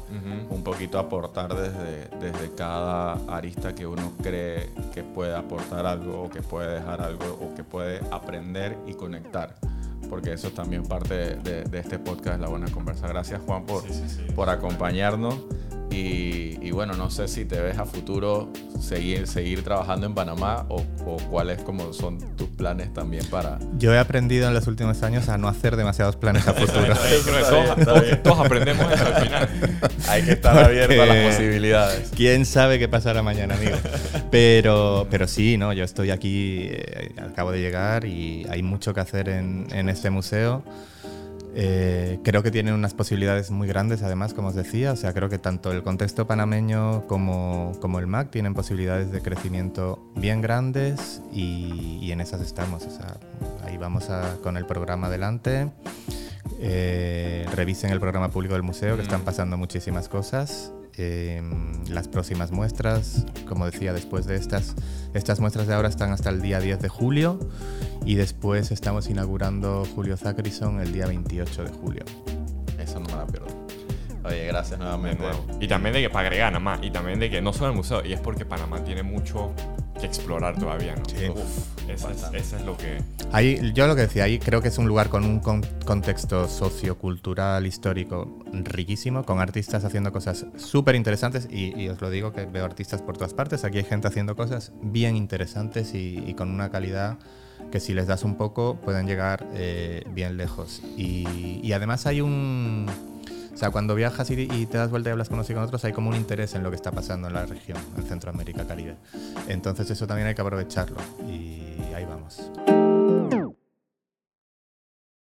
un poquito a aportar desde, desde cada arista que uno cree que puede aportar algo o que puede dejar algo o que puede aprender y conectar. Porque eso es también parte de, de- de este podcast, La Buena Conversa. Gracias Juan por, Sí, sí, sí. por acompañarnos. Y, y bueno, no sé si te ves a futuro seguir, seguir trabajando en Panamá o, o cuáles como son tus planes también para... Yo he aprendido en los últimos años a no hacer demasiados planes a futuro. Todos, aprendemos eso al final. Hay que estar abierto a las Porque- posibilidades. ¿Quién sabe qué pasará mañana, amigo? Pero, pero sí, no, yo estoy aquí, eh, acabo de llegar y hay mucho que hacer en, en este museo. Eh, creo que tienen unas posibilidades muy grandes, además, como os decía. O sea, creo que tanto el contexto panameño como, como el MAC tienen posibilidades de crecimiento bien grandes y, en esas estamos. O sea, ahí vamos con el programa adelante. Eh, revisen el programa público del museo, que están pasando muchísimas cosas. Eh, las próximas muestras, como decía, después de estas, estas muestras de ahora están hasta el día 10 de julio y después estamos inaugurando Julio Zacrison el día 28 de julio. Eso no me la pierdo. Oye, gracias De nuevamente. nuevo. Y también de que, para agregar nada más, y también de que no solo el museo, y es porque Panamá tiene mucho que explorar todavía, ¿no? Sí. Uf, Eso es, eso es lo que... Ahí, yo lo que decía, ahí creo que es un lugar con un con- contexto sociocultural, histórico riquísimo, con artistas haciendo cosas súper interesantes y, y os lo digo que veo artistas por todas partes, aquí hay gente haciendo cosas bien interesantes y, y con una calidad que si les das un poco pueden llegar eh, bien lejos. Y, y además hay un... O sea, cuando viajas y, te das vuelta y hablas con unos y con otros, hay como un interés en lo que está pasando en la región, en Centroamérica, Caribe. Entonces eso también hay que aprovecharlo y ahí vamos.